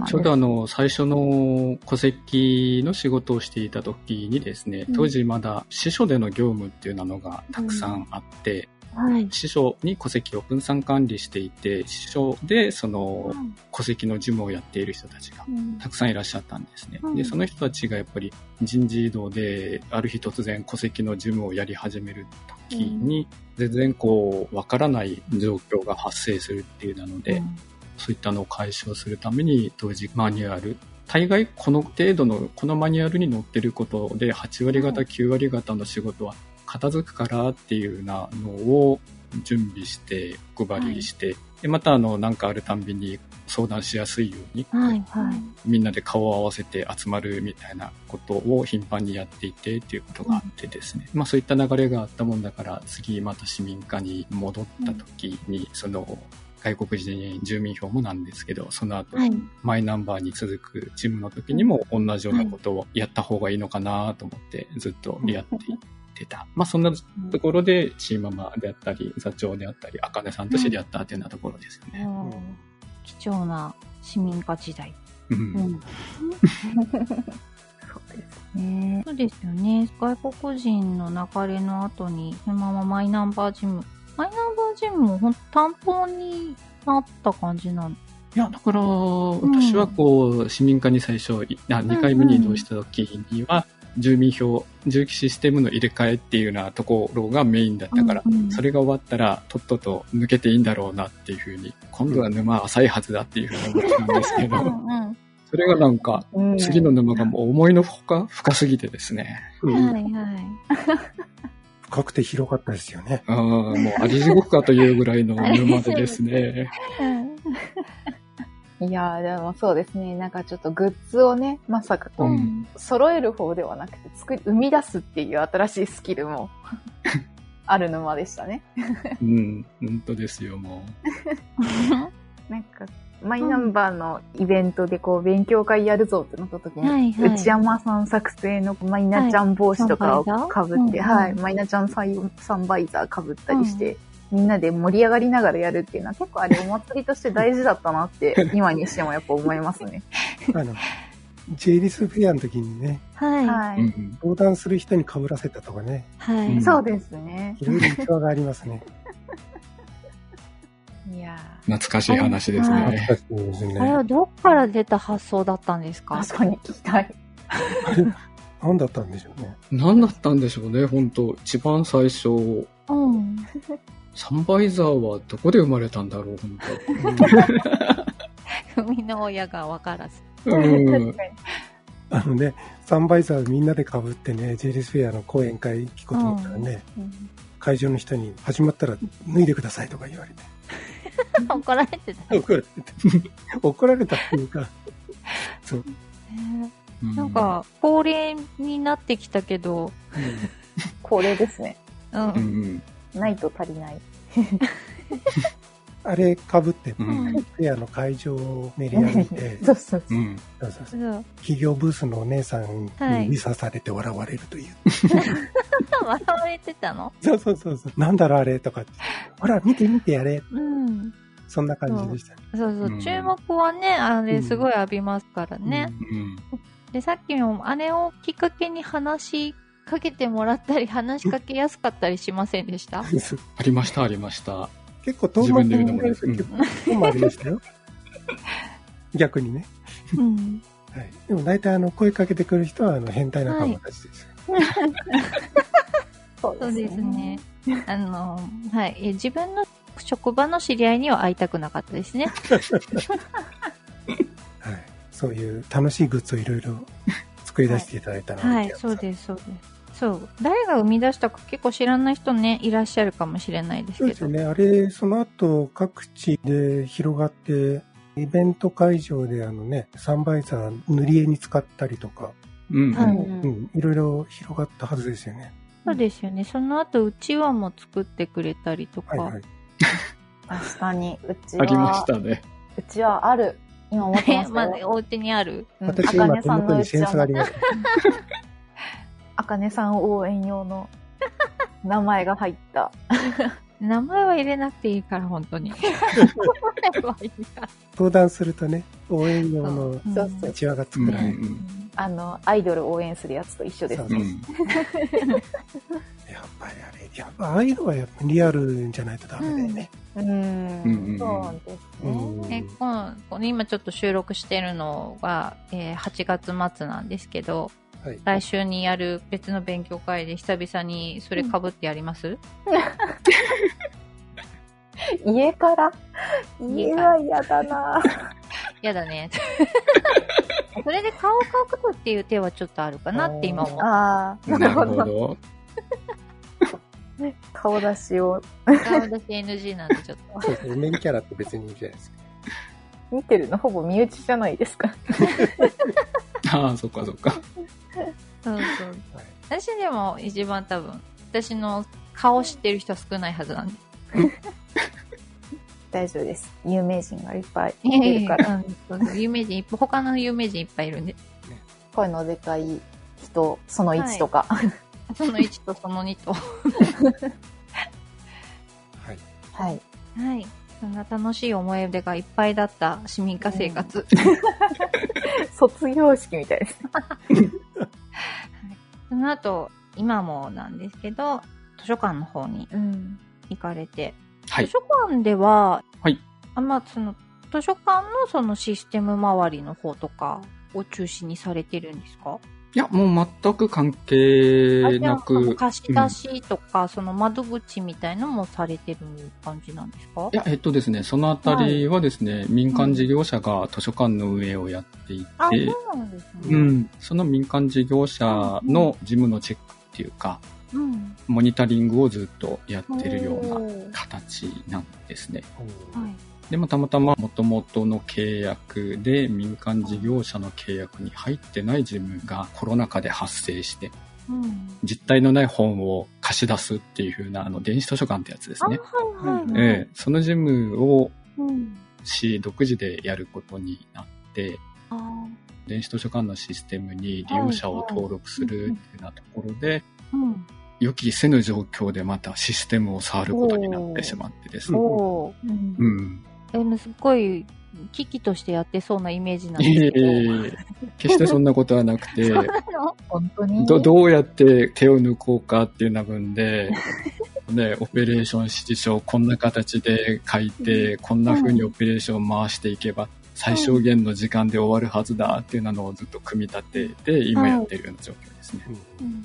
ちょうどあの、最初の戸籍の仕事をしていた時にですね、当時まだ司書での業務っていうのがたくさんあって、はい、司書に戸籍を分散管理していて、司書でその戸籍の事務をやっている人たちがたくさんいらっしゃったんですね。で、その人たちがやっぱり人事異動である日突然戸籍の事務をやり始める時に、全然こう、わからない状況が発生するっていうなので、そういったのを解消するために当時マニュアル大概この程度のこのマニュアルに載ってることで8割方9割方の仕事は片付くからっていうようなのを準備して配りして、はい、でまたあの何かあるたんびに相談しやすいように、はいはい、みんなで顔を合わせて集まるみたいなことを頻繁にやっていてっていうことがあってですね、うん、まあそういった流れがあったもんだから次また市民課に戻った時に、その外国人住民票もなんですけど、その後、はい、マイナンバーに続く事務の時にも同じようなことをやった方がいいのかなと思ってずっとやっていてた。まあそんなところで、チーママであったり、座長であったり、あかねさんと知り合ったっていうようなところですよね。うん、貴重な市民化時代。うん。[laughs] そうですね。そうですよね。外国人の流れの後に、そのままマイナンバー事務マイナンバージムも本当担当になった感じなんいや、だから、私はこう、市民課に最初、2回目に移動した時には、住民票、重機システムの入れ替えっていうようなところがメインだったから、それが終わったら、とっとと抜けていいんだろうなっていうふうに、今度は沼浅いはずだっていうふうに思ってたんですけど、それがなんか、次の沼がもう思いのほか深すぎてですね。はいはい。深くて広かったですよね。ああ、もうあり地獄かというぐらいの沼でですね。[laughs] いやー、でもそうですね。なんかちょっとグッズをね、まさかこう、うん、揃える方ではなくて、作り、生み出すっていう新しいスキルも [laughs] ある沼でしたね。うん、本当ですよ、もう。[laughs] なんか、マイナンバーのイベントでこう勉強会やるぞってなった時に、はいはい、内山さん作成のマイナちゃん帽子とかをかぶって、はい、はい、マイナちゃんサンバイザーかぶったりして、うん、みんなで盛り上がりながらやるっていうのは結構あれお祭りとして大事だったなって [laughs] 今にしてもやっぱ思いますね。あの J リスフェアの時にね、はい。相談する人に被らせたとかね。はい。うん、そうですね。いろいろ逸話がありますね。[laughs] いや懐かしい話ですね。懐かしいですね。あれはどっから出た発想だったんですか？確かに聞きたい。何だったんでしょうね。何だったんでしょうね、本当一番最初。うん。サンバイザーはどこで生まれたんだろう、本当。[laughs] 生みの親が分からず。うん。[laughs] あのね、サンバイザーみんなで被ってね、ジェリスフェアの講演会聞こうと思ったらね、うん、会場の人に始まったら脱いでくださいとか言われて。[laughs] 怒られてた。怒られてた。怒られたっていうか、そう。なんか、恒例になってきたけど、恒例ですね。うん。ないと足りない。[laughs] あれかぶって、フェアの会場を練り歩いて、そうそうそう。企業ブースのお姉さんに見さされて笑われるという。[laughs] 笑われてたの？そうそうそうそう。なんだろうあれとかほら、見て見てやれ。うん。そんな感じでした、ね、そうそう、注目はね、あれすごい浴びますからね。で、さっきもあれをきっかけに話しかけてもらったり、話しかけやすかったりしませんでした？[laughs] ありました、ありました。結構遠回りで言うのもですけど、遠回りでしたよ。[laughs] 逆にね。うん。はい。でも大体あの、声かけてくる人はあの、変態仲間たちです。[laughs] はい、そうですね。あの、はい。自分の職場の知り合いには会いたくなかったですね。はい。そういう楽しいグッズをいろいろ作り出していただいたのはい、そうです、そうです。そう。誰が生み出したか結構知らない人ね、いらっしゃるかもしれないですけど。そうですね。あれ、その後各地で広がって、イベント会場であのね、サンバイザー塗り絵に使ったりとか、うん、うん、いろいろ広がったはずですよね。そうですよね。その後、うちわも作ってくれたりとか。はいはい、[laughs] 確かに、うちは。ありましたね。うちはある。今思ってます [laughs] まあ、お家にある？私今手元にセンスがあります。[laughs] あかねさん応援用の名前が入った。名前は入れなくていいから、本当に。[laughs] 登壇するとね、応援用のうちわが作られる。あの、アイドル応援するやつと一緒ですね。[laughs] やっぱりあれ、やっぱああいうのはやっぱリアルじゃないとダメだよね。うん、そうですね。え今ちょっと収録してるのが、えー、8月末なんですけど、はい、来週にやる別の勉強会で久々にそれかぶってやります、うん、家から？家は嫌だな [laughs] 嫌だね。[laughs] それで顔を隠すっていう手はちょっとあるかなって今思う。ああ、なるほど。[laughs] 顔出しを。顔出し NG なんでちょっと。そうですね。メインキャラって別にいいじゃないですか。見てるの？ほぼ身内じゃないですか。ああ、そっかそっか。そうそう。はい、私でも一番多分、私の顔知ってる人少ないはずなんで。[laughs] 大丈夫です。有名人がいっぱいいるから。[laughs] 有名人、他の有名人いっぱいいるんで。声のでかい人、その1とか。はい、その1とその2と。[laughs] はい。はい。はい。そんな楽しい思い出がいっぱいだった市民化生活。うん、卒業式みたいです。その後、今もなんですけど、図書館の方に行かれて、はい、図書館では、はい。あまあ、その、図書館のそのシステム周りの方とかを中心にされてるんですか？いや、もう全く関係なく。貸し出しとか、うん、その窓口みたいのもされてる感じなんですか？いや、えっとですね、そのあたりはですね、はい、民間事業者が図書館の運営をやっていて、あ、そうなんですね。うん。その民間事業者の事務のチェックっていうか、うん、モニタリングをずっとやってるような形なんですね。はいでもたまたま元々の契約で民間事業者の契約に入ってない事務がコロナ禍で発生して、うん、実体のない本を貸し出すっていう風なあの電子図書館ってやつですね。はいはいはい、えー、その事務を市独自でやることになって、電子図書館のシステムに利用者を登録するっていうようなところで、予期せぬ状況でまたシステムを触ることになってしまってですね。うんえ、すっごい、危機としてやってそうなイメージなんですけど。えー、決してそんなことはなくて、本当に？どどうやって手を抜こうかっていうな分で、[laughs] ね、オペレーション指示書をこんな形で書いて、こんな風にオペレーションを回していけば、最小限の時間で終わるはずだっていうのをずっと組み立てて、今やってるような状況ですね。うんうん。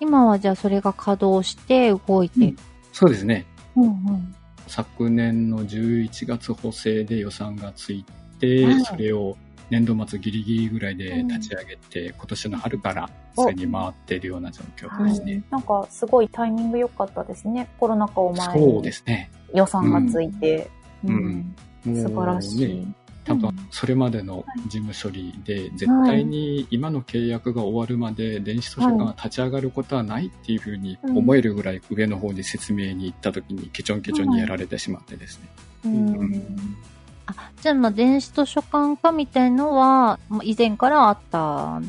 今はじゃあそれが稼働して動いて、うん、そうですね。うんうん昨年の11月補正で予算がついて、はい、それを年度末ギリギリぐらいで立ち上げて、うん、今年の春からそれに回っているような状況ですね、はい、なんかすごいタイミング良かったですね。コロナ禍を前に。そうですね。予算がついて。うん。うん、素晴らしい。それまでの事務処理で、絶対に今の契約が終わるまで電子図書館が立ち上がることはないっていうふうに思えるぐらい上の方に説明に行った時にケチョンケチョンにやられてしまってですね。うん、あじゃあまあ電子図書館化みたいのは以前からあった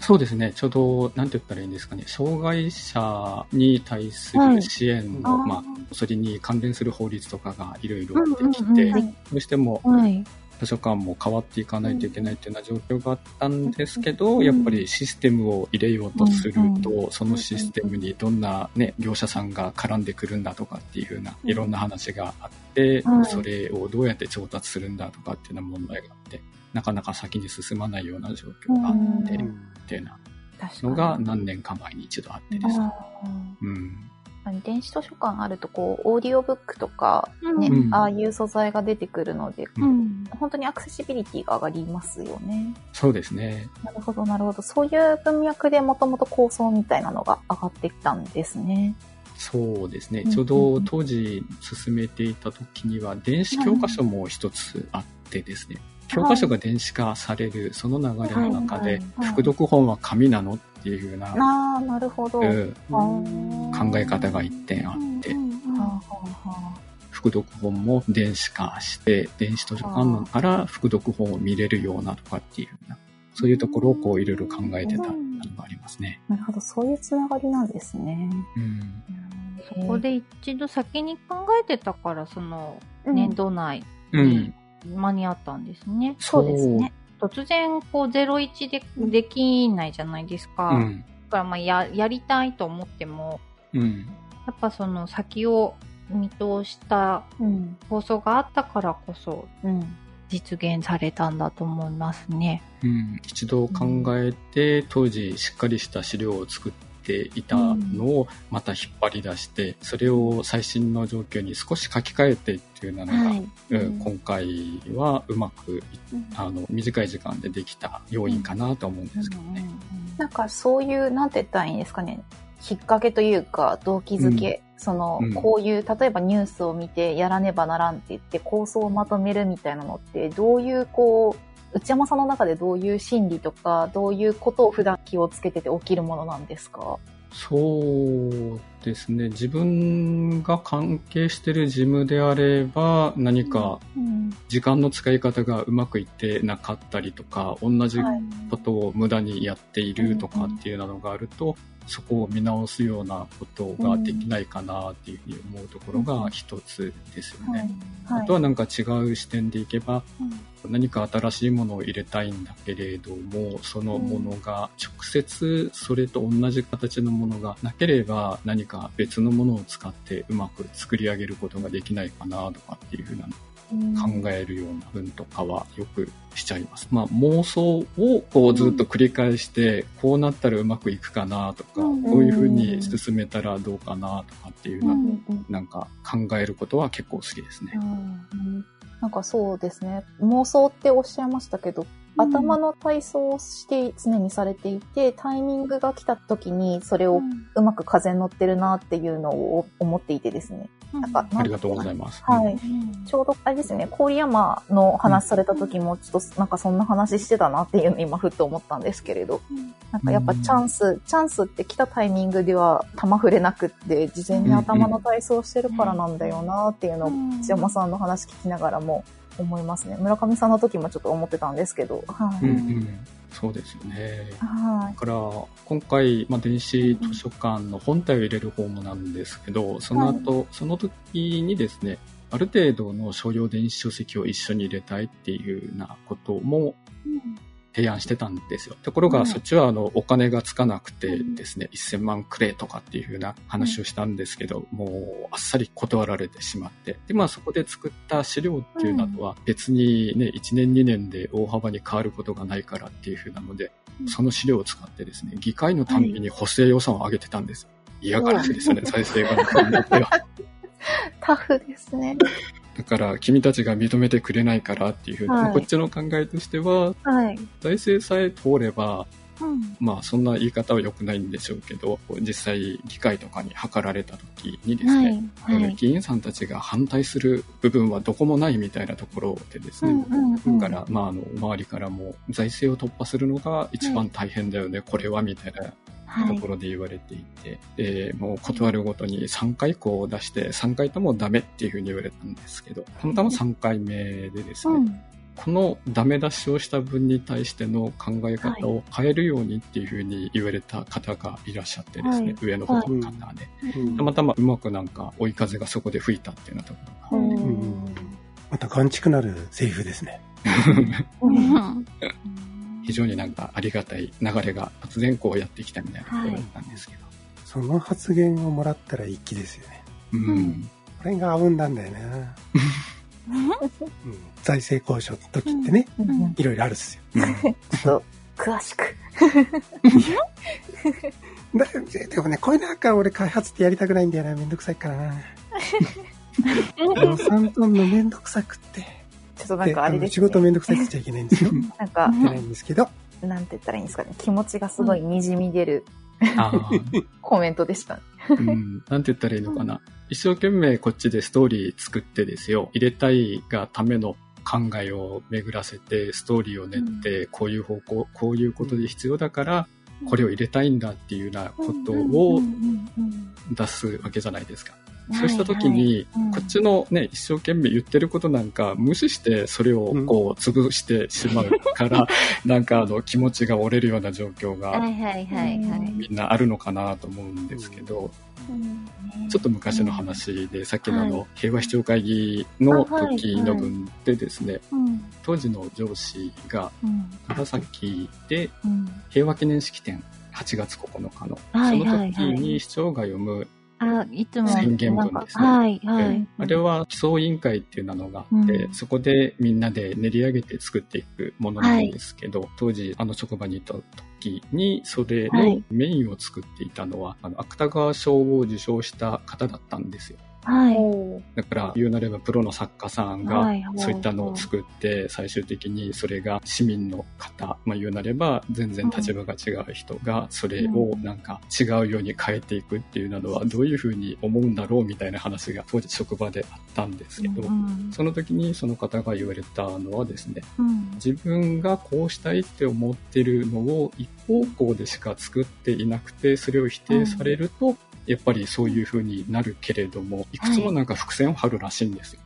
そうですね。ちょうど、なんて言ったらいいんですかね。障害者に対する支援の、はい、まあ、それに関連する法律とかがいろいろあってきて、どうしても、図書館も変わっていかないといけないというような状況があったんですけど、やっぱりシステムを入れようとすると、そのシステムにどんなね、業者さんが絡んでくるんだとかっていうふうな、いろんな話があって、それをどうやって調達するんだとかっていうような問題があって、なかなか先に進まないような状況があって、っていうようなのが何年か前に一度あってですね。うんかに電子図書館あると、こう、オーディオブックとか、ね、うん、ああいう素材が出てくるので、うん、本当にアクセシビリティが上がりますよね。そうですね。なるほど、なるほど。そういう文脈でもともと構想みたいなのが上がってきたんですね。そうですね。ちょうど当時進めていた時には、電子教科書も一つあってですね。教科書が電子化される、その流れの中で、副読本は紙なのっていうふうな、あなるほど、考え方が一点あって、副読本も電子化して、電子図書館から副読本を見れるようなとかっていううな、そういうところをこういろいろ考えてたのがありますね。なるほど、そういうつながりなんですね。うん、そこで一度先に考えてたから、その年度内に間に合ったんですね。そうですね。突然、こう、01でできないじゃないですか。うん、だから、まあ、や、やりたいと思っても、うん、やっぱその先を見通した放送があったからこそ、うん、実現されたんだと思いますね。うん、一度考えて、当時しっかりした資料を作っていたのをまた引っ張り出して、それを最新の状況に少し書き換えてっていうのが、はい、うん、今回はうまく、あの短い時間でできた要因かなと思うんですけどね。なんかそういうなんて言ったらいいんですかね。きっかけというか動機づけ、うん、その、うん、こういう例えばニュースを見てやらねばならんって言って構想をまとめるみたいなのってどういうこう内山さんの中でどういう心理とか、どういうことを普段気をつけてて起きるものなんですか？そうですね。自分が関係してる事務であれば、何か時間の使い方がうまくいってなかったりとか、同じことを無駄にやっているとかっていうのがあると、そこを見直すようなことができないかなっていうふうに思うところが一つですよね。あとはなんか違う視点でいけば、何か新しいものを入れたいんだけれども、そのものが直接それと同じ形のものがなければ何か別のものを使ってうまく作り上げることができないかなとかっていうふうな考えるような文とかはよくしちゃいます。まあ妄想をこうずっと繰り返して、こうなったらうまくいくかなとか、こういうふうに進めたらどうかなとかっていうのなんか考えることは結構好きですね。なんかそうですね。妄想っておっしゃいましたけど、頭の体操をして常にされていて、タイミングが来た時にそれをうまく風に乗ってるなっていうのを思っていてですね。なんか、ありがとうございます。はい。ちょうど、あれですね、郡山の話された時も、ちょっとなんかそんな話してたなっていうの今ふっと思ったんですけれど、なんかやっぱチャンス、チャンスって来たタイミングでは玉触れなくって、事前に頭の体操してるからなんだよなっていうのを、内山さんの話聞きながらも思いますね。村上さんの時もちょっと思ってたんですけど、はい。うんうんそうですよね。はい。だから、今回、まあ、電子図書館の本体を入れる方もなんですけど、その後、はい、その時にですね、ある程度の商用電子書籍を一緒に入れたいっていうようなことも、提案してたんですよ。ところが、そっちはあの、お金がつかなくてですね、1000万くれとかっていうふうな話をしたんですけど、もう、あっさり断られてしまって。で、まあそこで作った資料っていうのは、別にね、1年2年で大幅に変わることがないからっていうふうなので、その資料を使ってですね、議会のために補正予算を上げてたんです。嫌がらせですよね、再生がによっては。タフですね。だから君たちが認めてくれないからっていうふうに、はい、こっちの考えとしては、はい、財政さえ通れば、うん、まあそんな言い方は良くないんでしょうけど、実際議会とかに諮られた時にですね、はい。はい、議員さんたちが反対する部分はどこもないみたいなところでですね、だから、まああの、周りからも財政を突破するのが一番大変だよね、これはみたいなところで言われていて、はい、で、もう断るごとに3回こう出して、3回ともダメっていうふうに言われたんですけど、たまたま3回目でですね、うん、このダメ出しをした分に対しての考え方を変えるようにっていうふうに言われた方がいらっしゃってですね、はい、上の方の方で、はい、たまたまうまくなんか追い風がそこで吹いたっていうようなところが、うん、また眼畜なるセリフですね。[laughs] [laughs] 非常になんかありがたい流れが突然こうやってきたみたいなところだったんですけど、はい、その発言をもらったら一気ですよね。うん。これが合うんだんだよな、うん、財政交渉の時ってね、うん、いろいろあるっすよ、うん、詳しく。でもね、こういうなんか俺開発ってやりたくないんだよな。めんどくさいからな。予算取んのめんどくさくって。ちょっとなんかあれです、ね、仕事めんどくさいって言っちゃいけないんですよ。[laughs] なんか、いけないんですけど。なんて言ったらいいんですかね。気持ちがすごい滲み出る、[laughs] コメントでした。うん、なんて言ったらいいのかな。一生懸命こっちでストーリー作ってですよ。入れたいがための考えを巡らせて、ストーリーを練って、こういう方向、こういうことで必要だから、これを入れたいんだっていうようなことを出すわけじゃないですか。そうした時に、こっちのね、一生懸命言ってることなんか無視してそれをこう潰してしまうから、[laughs] なんかあの気持ちが折れるような状況が、みんなあるのかなと思うんですけど、ちょっと昔の話で、さっきのあの、平和視聴会議の時の分でですね、当時の上司が、長崎で平和記念式典、8月9日の、その時に市長が読むあ、いつも。宣言文ですね。はい、はい。あれは基礎委員会っていうのがあって、うん、そこでみんなで練り上げて作っていくものなんですけど、はい、当時あの職場にいた時に、それのメインを作っていたのは、はい、あの、芥川賞を受賞した方だったんですよ。はい。だから、言うなればプロの作家さんが、そういったのを作って、最終的にそれが市民の方、まあ言うなれば、全然立場が違う人が、それをなんか違うように変えていくっていうのは、どういうふうに思うんだろうみたいな話が当時職場であったんですけど、その時にその方が言われたのはですね、自分がこうしたいって思ってるのを一方向でしか作っていなくて、それを否定されると、やっぱりそういう風になるけれども、いくつもなんか伏線を張るらしいんですよ。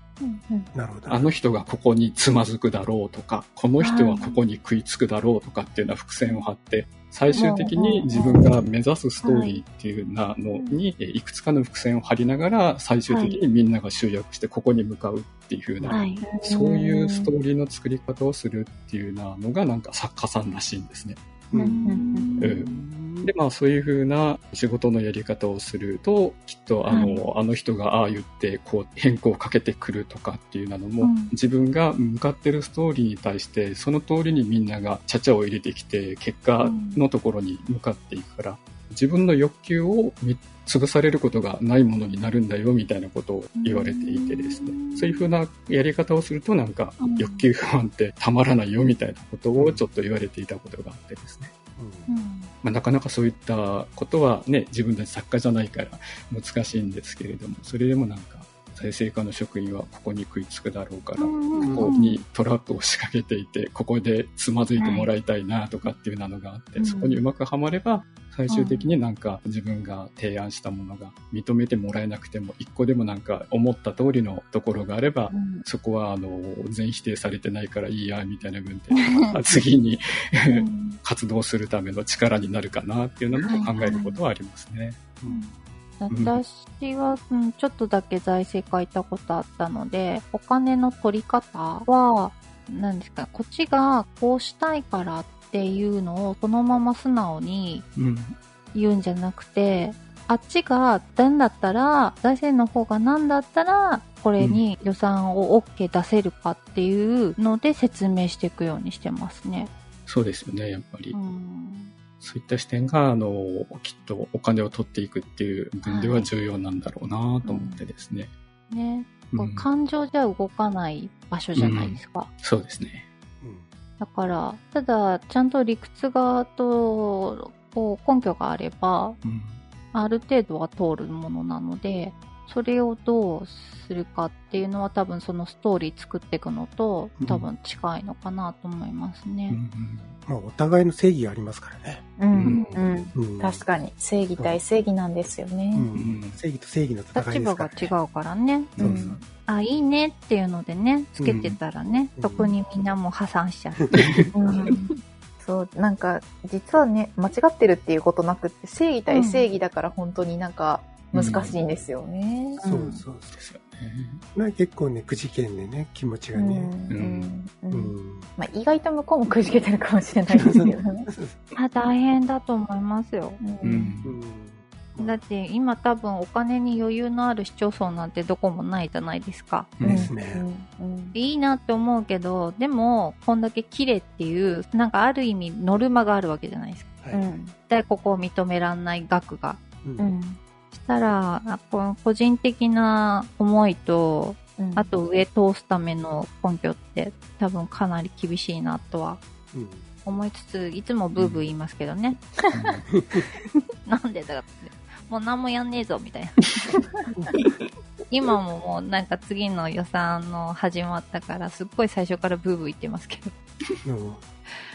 なるほど。あの人がここにつまずくだろうとか、この人はここに食いつくだろうとかっていうような伏線を張って、最終的に自分が目指すストーリーっていうなのに、いくつかの伏線を張りながら、最終的にみんなが集約してここに向かうっていう風な、そういうストーリーの作り方をするっていうなのがなんか作家さんらしいんですね。うん、で、まあそういうふうな仕事のやり方をすると、きっとあの、はい、あの人がああ言って、こう変更をかけてくるとかっていうのも、うん、自分が向かってるストーリーに対して、その通りにみんながちゃちゃを入れてきて、結果のところに向かっていくから、自分の欲求を潰されることがないものになるんだよみたいなことを言われていてですね、そういうふうなやり方をするとなんか欲求不安ってたまらないよみたいなことをちょっと言われていたことがあってですね。うん。まあ、なかなかそういったことはね、自分たち作家じゃないから難しいんですけれども、それでもなんか再生課の職員はここに食いつくだろうから、ここにトラップを仕掛けていて、ここでつまずいてもらいたいなとかっていうのがあって、そこにうまくはまれば、最終的になんか自分が提案したものが認めてもらえなくても、一個でもなんか思った通りのところがあれば、そこはあの、全否定されてないからいいや、みたいな文点が [laughs] 次に活動するための力になるかなっていうのも考えることはありますね。私は、うん、ちょっとだけ財政書いたことあったので、お金の取り方は、何ですか、こっちがこうしたいからっていうのをそのまま素直に言うんじゃなくて、うん、あっちが何だったら、財政の方が何だったら、これに予算を OK 出せるかっていうので説明していくようにしてますね。そうですよね、やっぱり。うんそういった視点が、あの、きっとお金を取っていくっていう分では重要なんだろうなと思ってですね。はい、ね、うん、感情じゃ動かない場所じゃないですか。うん、そうですね。だから、ただ、ちゃんと理屈がと、こう、根拠があれば、うん、ある程度は通るものなので、それをどうするかっていうのは多分そのストーリー作っていくのと多分近いのかなと思いますね。うんうんまあ、お互いの正義がありますからね。うん、うん、確かに。正義対正義なんですよね。正義と正義の戦いですから、ね、立場が違うからね。そうそう。あ、いいねっていうのでね、つけてたらね、特にみんなも破産しちゃう。そう、なんか、実はね、間違ってるっていうことなくって、正義対正義だから本当になんか、難しいんですよね。そうそうですよまあ結構ね、くじけんでね、気持ちがね。うん。うんまあ意外と向こうもくじけてるかもしれないですけどね。あ、大変だと思いますよ。うん。だって今多分お金に余裕のある市町村なんてどこもないじゃないですか。ですね、うん、いいなって思うけど、でも、こんだけ綺麗っていう、なんかある意味ノルマがあるわけじゃないですか。はい。絶対ここを認めらんない額が。うん。したら、この個人的な思いと、うん、あと上通すための根拠って多分かなり厳しいなとは思いつつ、いつもブーブー言いますけどね。[laughs] なんでだって。もう何もやんねえぞ、みたいな。[laughs] 今ももうなんか次の予算の始まったから、すっごい最初からブーブー言ってますけど。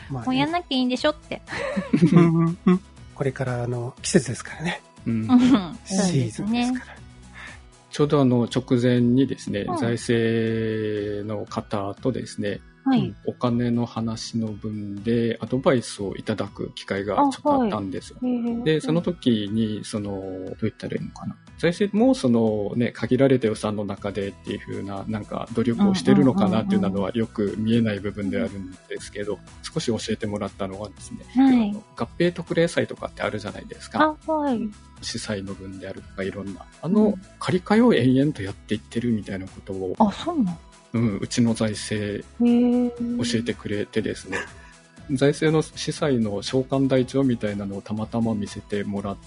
まあね、もうやんなきゃいいんでしょって。これからあの季節ですからね。うん、シーズンですから。ちょうどあの直前にですね、財政の方とですね、はい、お金の話の分でアドバイスをいただく機会がちょっとあったんですよ。はい、で、その時に、その、どう言ったらいいのかな。財政もそのね、限られた予算の中でっていう風な、なんか努力をしてるのかなっていうのはよく見えない部分であるんですけど、少し教えてもらったのはですね、はい、合併特例債とかってあるじゃないですか。はい。司祭の分であるとかいろんな、あの、借り換えを延々とやっていってるみたいなことを、あ、そうなの？うん、うちの財政教えてくれてですね、財政の司祭の召喚台帳みたいなのをたまたま見せてもらう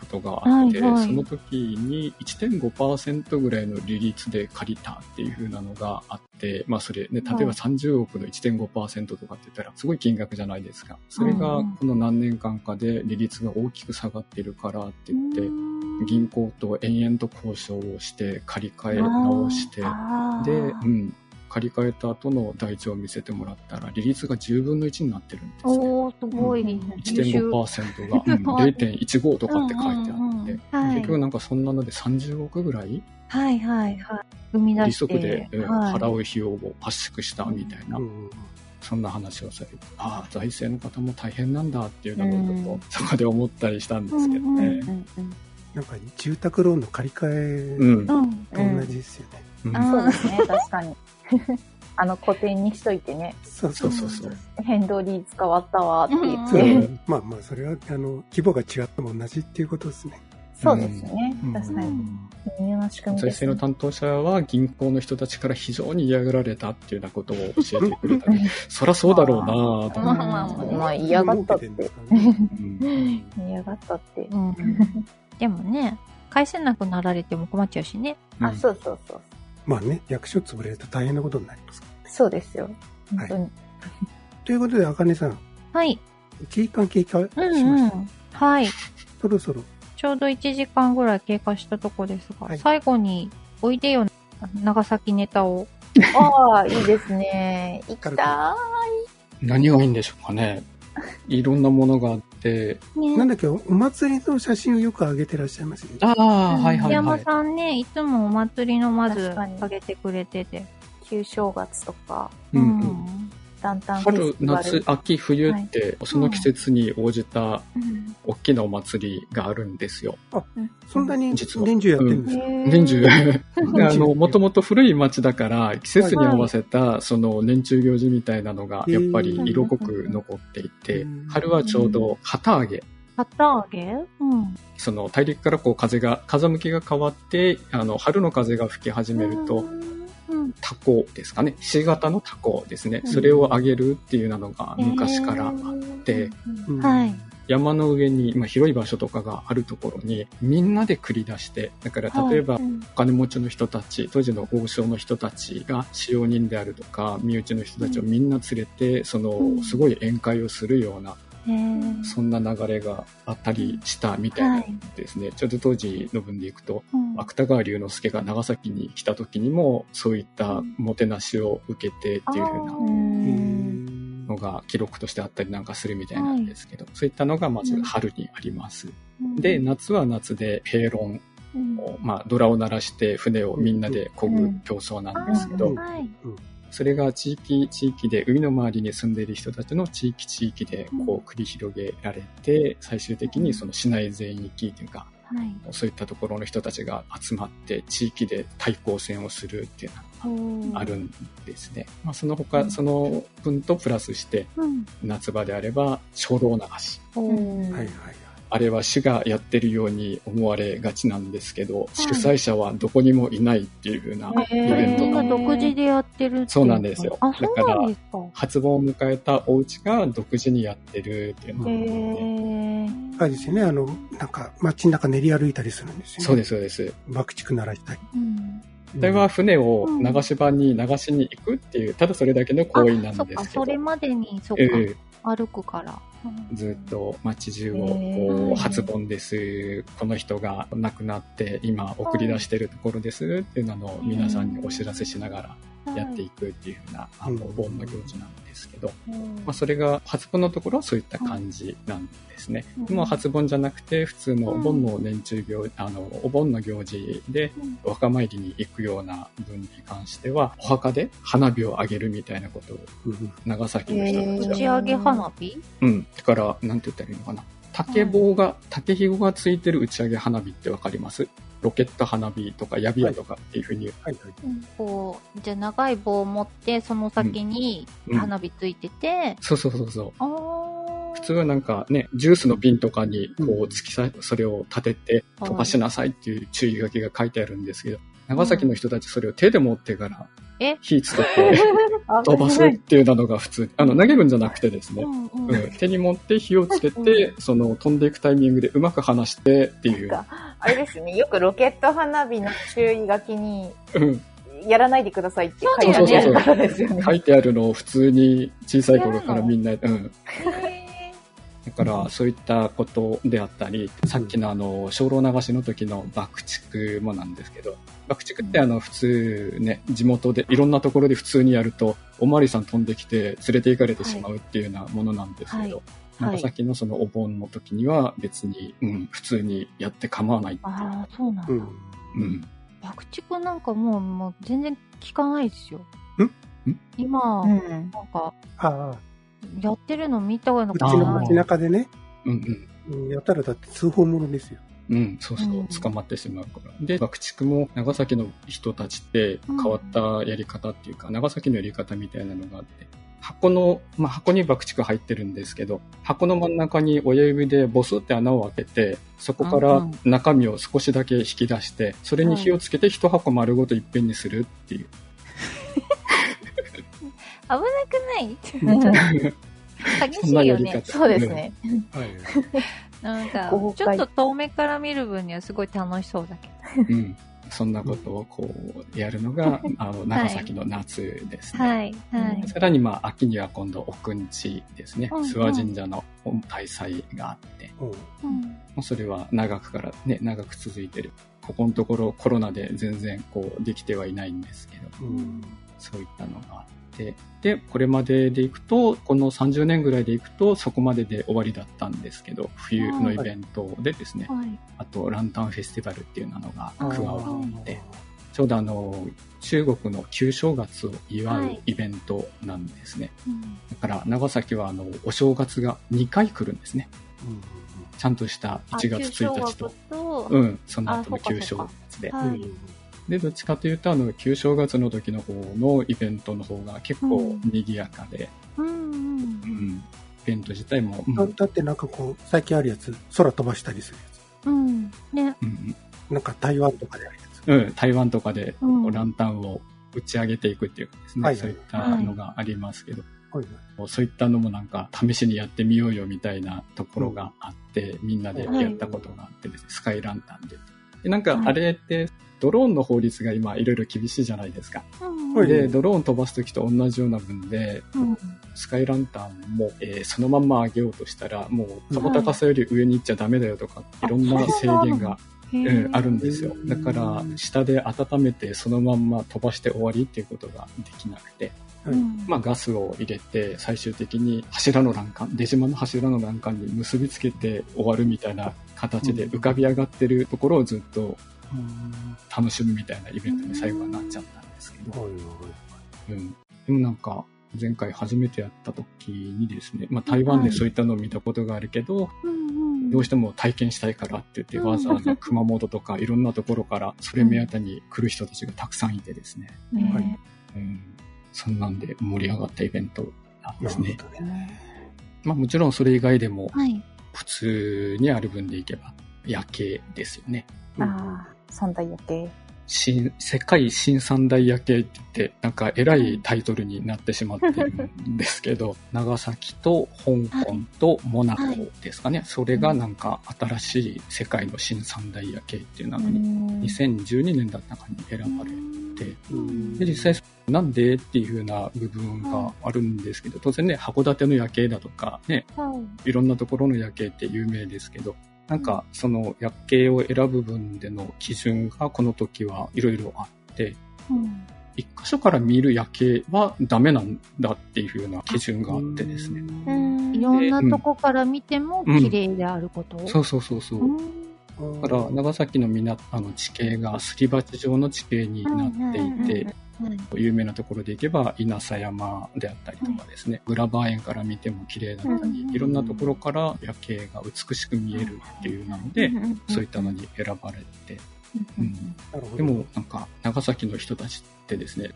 ことがあって、はいはい、その時に1.5%ぐらいの利率で借りたっていう風なのがあって、まあそれね、例えば30億の1.5%とかって言ったらすごい金額じゃないですか。それがこの何年間かで利率が大きく下がってるからって言って、銀行と延々と交渉をして借り換え直して、で、うん、借り換えた後の台帳を見せてもらったら、利率が10分の1になってるんですおー、すごい。うん、1.5%が、うん、[laughs] 0.15とかって書いてあって、うんうんはい、結局なんかそんなので30億ぐらいはいはいはい。生み出して。利息で、はい、払う費用を圧縮したみたいな。うんそんな話をされて、ああ、財政の方も大変なんだっていうのを、そこで思ったりしたんですけどね。なんか住宅ローンの借り換えと同じですよね。そうですね、確かに。[laughs] あの、古典にしといてね。そうそうそうそう。変動率変わったわって言って。うん、まあまあ、それは、あの、規模が違っても同じっていうことですね。そうですね。うん、確かに。微妙な仕組み。財政の担当者は銀行の人たちから非常に嫌がられたっていうようなことを教えてくれたり、[laughs] そりゃそうだろうなとまあまあまあ、嫌がったって。嫌がったって。でもね、返せなくなられても困っちゃうしね。あ、そうそうそう。まあね、役所潰れると大変なことになりますからね。そうですよ。本当に。はい、ということで、あかねさん。はい。時間経過しました。うんうん、はい。そろそろ。ちょうど1時間ぐらい経過したとこですが、はい、最後に、おいでよ、長崎ネタを。[laughs] ああ、いいですね。行きたい。何がいいんでしょうかね。いろんなものがあって、ね、なんだっけ、お祭りの写真をよく上げてらっしゃいますよね。ああ、はいはいはい。山さんね、いつもお祭りのまず上げてくれてて。旧正月とか。うん、うん春、夏、秋、冬って、はい、その季節に応じた大きなお祭りがあるんですよ。あ、そんなに実は。年中やってるんですか、うん、年中。[laughs] あの、もともと古い町だから、季節に合わせた、その年中行事みたいなのが、やっぱり色濃く残っていて、春はちょうど旗揚げ。旗揚げ？うん。その大陸からこう風が、風向きが変わってってあの春の風が吹き始めると、タコですかね。C 型のタコですね、それをあげるっていうのが昔からあって、はい。山の上に、まあ、広い場所とかがあるところにみんなで繰り出してだから例えば、お金持ちの人たち当時の王将の人たちが使用人であるとか身内の人たちをみんな連れて、そのすごい宴会をするようなそんな流れがあったりしたみたいなんですね。はい、ちょうど当時の分でいくと、うん、芥川龍之介が長崎に来た時にも、そういったもてなしを受けてっていうふうなのが記録としてあったりなんかするみたいなんですけど、はい、そういったのがまず春にあります。うん、で、夏は夏で平論を、まあ、ドラを鳴らして船をみんなで漕ぐ競争なんですけど、それが地域地域で海の周りに住んでいる人たちの地域地域でこう繰り広げられて、最終的にその市内全域というか、はい、そういったところの人たちが集まって地域で対抗戦をするっていうのがあるんですね。まあ、その他、その分とプラスして、夏場であれば、衝動流し。はいはいあれは市がやってるように思われがちなんですけど、主催者はどこにもいないっていう風なイベントが。独自でやってるそうなんですよ。あ、そうなんですか。発売を迎えたお家が独自にやってるっていうのが、あれですよね、あの、なんか街の中練り歩いたりするんですよね。そうです、そうです。爆竹鳴らしたり。うんそれは船を流し場に流しに行くっていう、ただそれだけの行為なんですけど。そそれまでに、そっか、えー、歩くから。ずっと街中をこう発本です、この人が亡くなって今送り出してるところですっていうのを皆さんにお知らせしながらやっていくっていうふうな、あの、盆の行事なんですけど、まあ、それが初盆のところはそういった感じなんですね。もう初盆じゃなくて普通のお盆の年中行、あの、お盆の行事でお墓参りに行くような分に関しては、お墓で花火を上げるみたいなことを長崎の人たちが。打ち上げ花火？うん。だから、なんて言ったらいいのかな。竹棒が、竹ひごがついてる打ち上げ花火ってわかります？ロケット花火とか、ビ屋とかっていうふうに、はい。はいはい、こう、じゃあ長い棒を持って、その先に花火ついてて、うんうん、そうそうそう。そう。普通はなんかね、ジュースの瓶とかに、こう、突きさ、それを立てて飛ばしなさいっていう注意書きが書いてあるんですけど、長崎の人たちそれを手で持ってからえ？火つけて [laughs] 飛ばすっていうのが普通。あの、投げるんじゃなくてですね、うんうん。うん、手に持って火をつけて、その飛んでいくタイミングでうまく離してっていう。あれですね、よくロケット花火の注意書きに、やらないでくださいって書いてあるからですよね。書いてあるのを普通に小さい頃からみんな、うん。[laughs] だから、そういったことであったり、さっきのあの、精霊流しの時の爆竹もなんですけど、爆竹ってあの、普通ね、地元で、いろんなところで普通にやると、おまわりさん飛んできて連れて行かれてしまうっていうようなものなんですけど、長崎のそのお盆の時には別に、うん、普通にやって構わないああ、そうなんだ。うん。爆竹なんかもう、もう全然聞かないですよ。ん？今、うん、なんか、ああ。やってるの見たことない。うちの街中でね、うんうん。やったらだって通報者ですよ。うん、そうそう、捕まってしまうから。で、爆竹も長崎の人たちって変わったやり方っていうか、うん、長崎のやり方みたいなのがあって、箱の、まあ、箱に爆竹入ってるんですけど、箱の真ん中に親指でボスって穴を開けて、そこから中身を少しだけ引き出して、それに火をつけて一箱丸ごといっぺんにするっていう。危なくない？[laughs] 激しいよね。そうですね。はい。なんか、[laughs] ちょっと遠目から見る分にはすごい楽しそうだけど。うん。そんなことをこうやるのが、[laughs] あの、長崎の夏ですね。はい。はい。さらにまあ、秋には今度、奥んちですね。諏訪神社の大祭があって、うん、それは長くからね、長く続いてる。ここのところコロナで全然こうできてはいないんですけど、うん、そういったのがあって、で、これまででいくと、この30年ぐらいでいくと、そこまでで終わりだったんですけど、冬のイベントでですね、はい、あと、ランタンフェスティバルっていうのが加わって、ちょうどあの、中国の旧正月を祝うイベントなんですね。はいうん、だから、長崎はあの、お正月が2回来るんですね。うん、ちゃんとした1月1日と、うん、その後の旧正月で。で、どっちかというと、あの、旧正月の時の方のイベントの方が結構賑やかで、うん。うん。イベント自体も、うん、だってなんかこう、最近あるやつ、空飛ばしたりするやつ。うん。ね。うん。なんか台湾とかであるやつ。うん、台湾とかで、ランタンを打ち上げていくっていうかですね、はい、そういったのがありますけど。はいはい、そういったのもなんか試しにやってみようよみたいなところがあって、みんなでやったことがあってですね、スカイランタンで。でなんかあれってドローンの法律が今いろいろ厳しいじゃないですか。うん、で、ドローン飛ばす時と同じような分で、うん、スカイランタンも、えー、そのまんま上げようとしたら、もう、その高さより上に行っちゃダメだよとか、いろんな制限が、うん、あるんですよ。だから、下で温めてそのまんま飛ばして終わりっていうことができなくて。うん、まあ、ガスを入れて最終的に柱の欄干出島の柱の欄干に結びつけて終わるみたいな形で浮かび上がってるところをずっと楽しむみたいなイベントに最後はなっちゃったんですけど、うん、でもなんか前回初めてやった時にですね、まあ、台湾でそういったのを見たことがあるけど、どうしても体験したいからって言ってわざわざ熊本とかいろんなところからそれ目当てに来る人たちがたくさんいてですね、はい。うん、そんなんで盛り上がったイベントなんですね。ねまあ、もちろんそれ以外でも、はい。普通にある分でいけば夜景ですよね。三大夜景。新、世界新三大夜景って言って、なんか偉いタイトルになってしまってるんですけど、[laughs] 長崎と香港とモナコですかね。それがなんか新しい世界の新三大夜景っていうのに、2012年だったかに選ばれて、で、実際なんでっていう風な部分があるんですけど、当然ね、函館の夜景だとかね、いろんなところの夜景って有名ですけど、なんか、その夜景を選ぶ分での基準がこの時はいろいろあって、一箇所から見る夜景はダメなんだっていうふうな基準があってですね。いろんなとこから見ても綺麗であること、うん、そうそうそう。そう。だから長崎の港あの地形がすり鉢状の地形になっていて、有名なところで行けば稲佐山であったりとかですね、グラバー園から見ても綺麗だったり、いろんなところから夜景が美しく見えるっていうなので、そういったのに選ばれて、うん、でもなんか長崎の人たちってですね、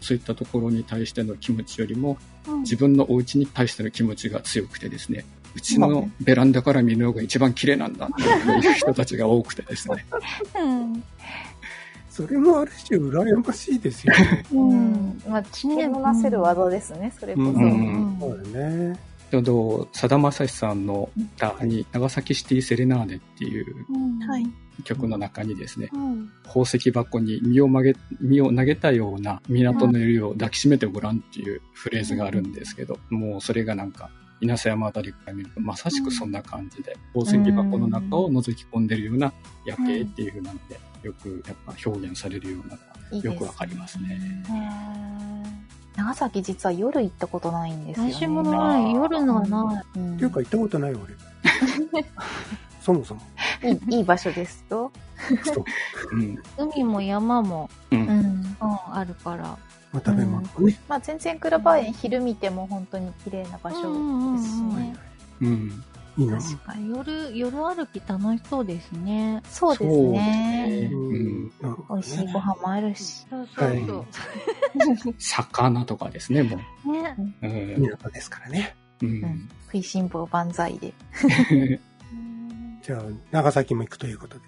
そういったところに対しての気持ちよりも、自分のお家に対しての気持ちが強くてですね、うちのベランダから見るのが一番綺麗なんだっていう人たちが多くてですね。うんそれもある種羨ましいですよね。[laughs] うん。まあ、血になせる技ですね、それこそ。うん、そうだね。ちょうど、さだまさしさんの歌に、長崎シティセレナーデっていう曲の中にですね、宝石箱に身を曲げ、身を投げたような港の襟を抱きしめてごらんっていうフレーズがあるんですけど、もうそれがなんか、稲瀬山あたりから見ると、まさしくそんな感じで、宝石箱の中を覗き込んでるような夜景っていう風なので、よくやっぱ表現されるようなのがよくわかりますね。長崎実は夜行ったことないんですよね。私もない。夜のはない。っていうか行ったことない俺。[laughs] そもそも。いいいい場所ですと。うん、海も山も、うん、うん、あるから。まあ、食べ物ね。まあ全然クラバー園昼見ても本当に綺麗な場所ですしね。うん。いいな。確かに夜、夜歩き楽しそうですね。そうですね。うん。美味しいご飯もあるし。そうそうそう。[laughs] 魚とかですね、もう。ね。うん。港ですからね。うん。食いしん坊万歳で。じゃあ、長崎も行くということで。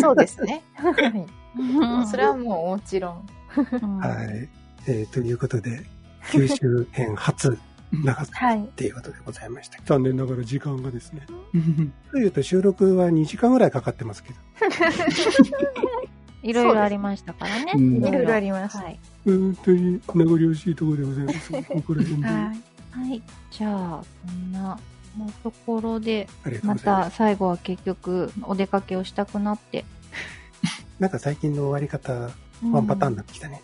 そうですね。[laughs] それはもうもちろん。はい。えー、ということで、九州編初長さっていうことでございました。はい、残念ながら時間がですね。[laughs] というと収録は2時間ぐらいかかってますけど。[laughs] いろいろありましたからね。いろいろあります。はい、本当に名残惜しいところでございます。ここら辺で。はい。じゃあ、こんなのところで、また最後は結局お出かけをしたくなって。[laughs] なんか最近の終わり方、ワンパターンになってきたね。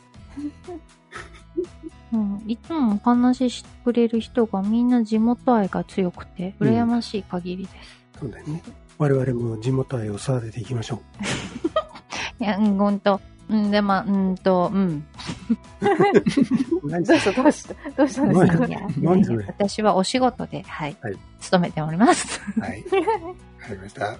うん、いつもお話ししてくれる人がみんな地元愛が強くて、羨ましい限りです。うん、そうだよね。我々も地元愛を育てていきましょう。[laughs] いや、うん、ほんと。うん、でも、うんと、うん。どうしたどうした？どうしたんですか？いや、私はお仕事で、はい、はい、勤めております。はい。わかりました。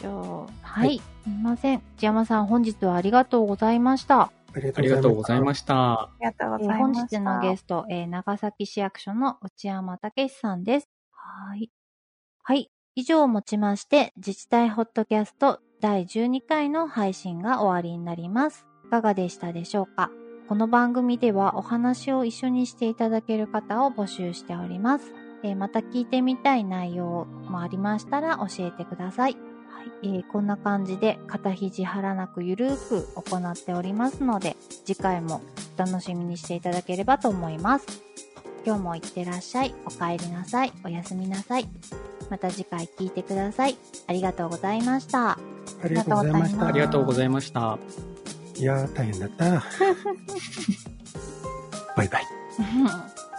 じゃあ、はい、はい、すみません。内山さん、本日はありがとうございました。ありがとうございました。ありがとうございました。本日のゲスト、えー、長崎市役所の内山武さんです。はい。はい。以上をもちまして、自治体ホットキャスト第12回の配信が終わりになります。いかがでしたでしょうか？この番組ではお話を一緒にしていただける方を募集しております。えー、また聞いてみたい内容もありましたら教えてください。はい、えー、こんな感じで肩肘張らなくゆるく行っておりますので、次回もお楽しみにしていただければと思います。今日もいってらっしゃい。お帰りなさい。おやすみなさい。また次回聞いてください。ありがとうございました。ありがとうございました。ありがとうございました。いやー、大変だった。[laughs] バイバイ。[laughs]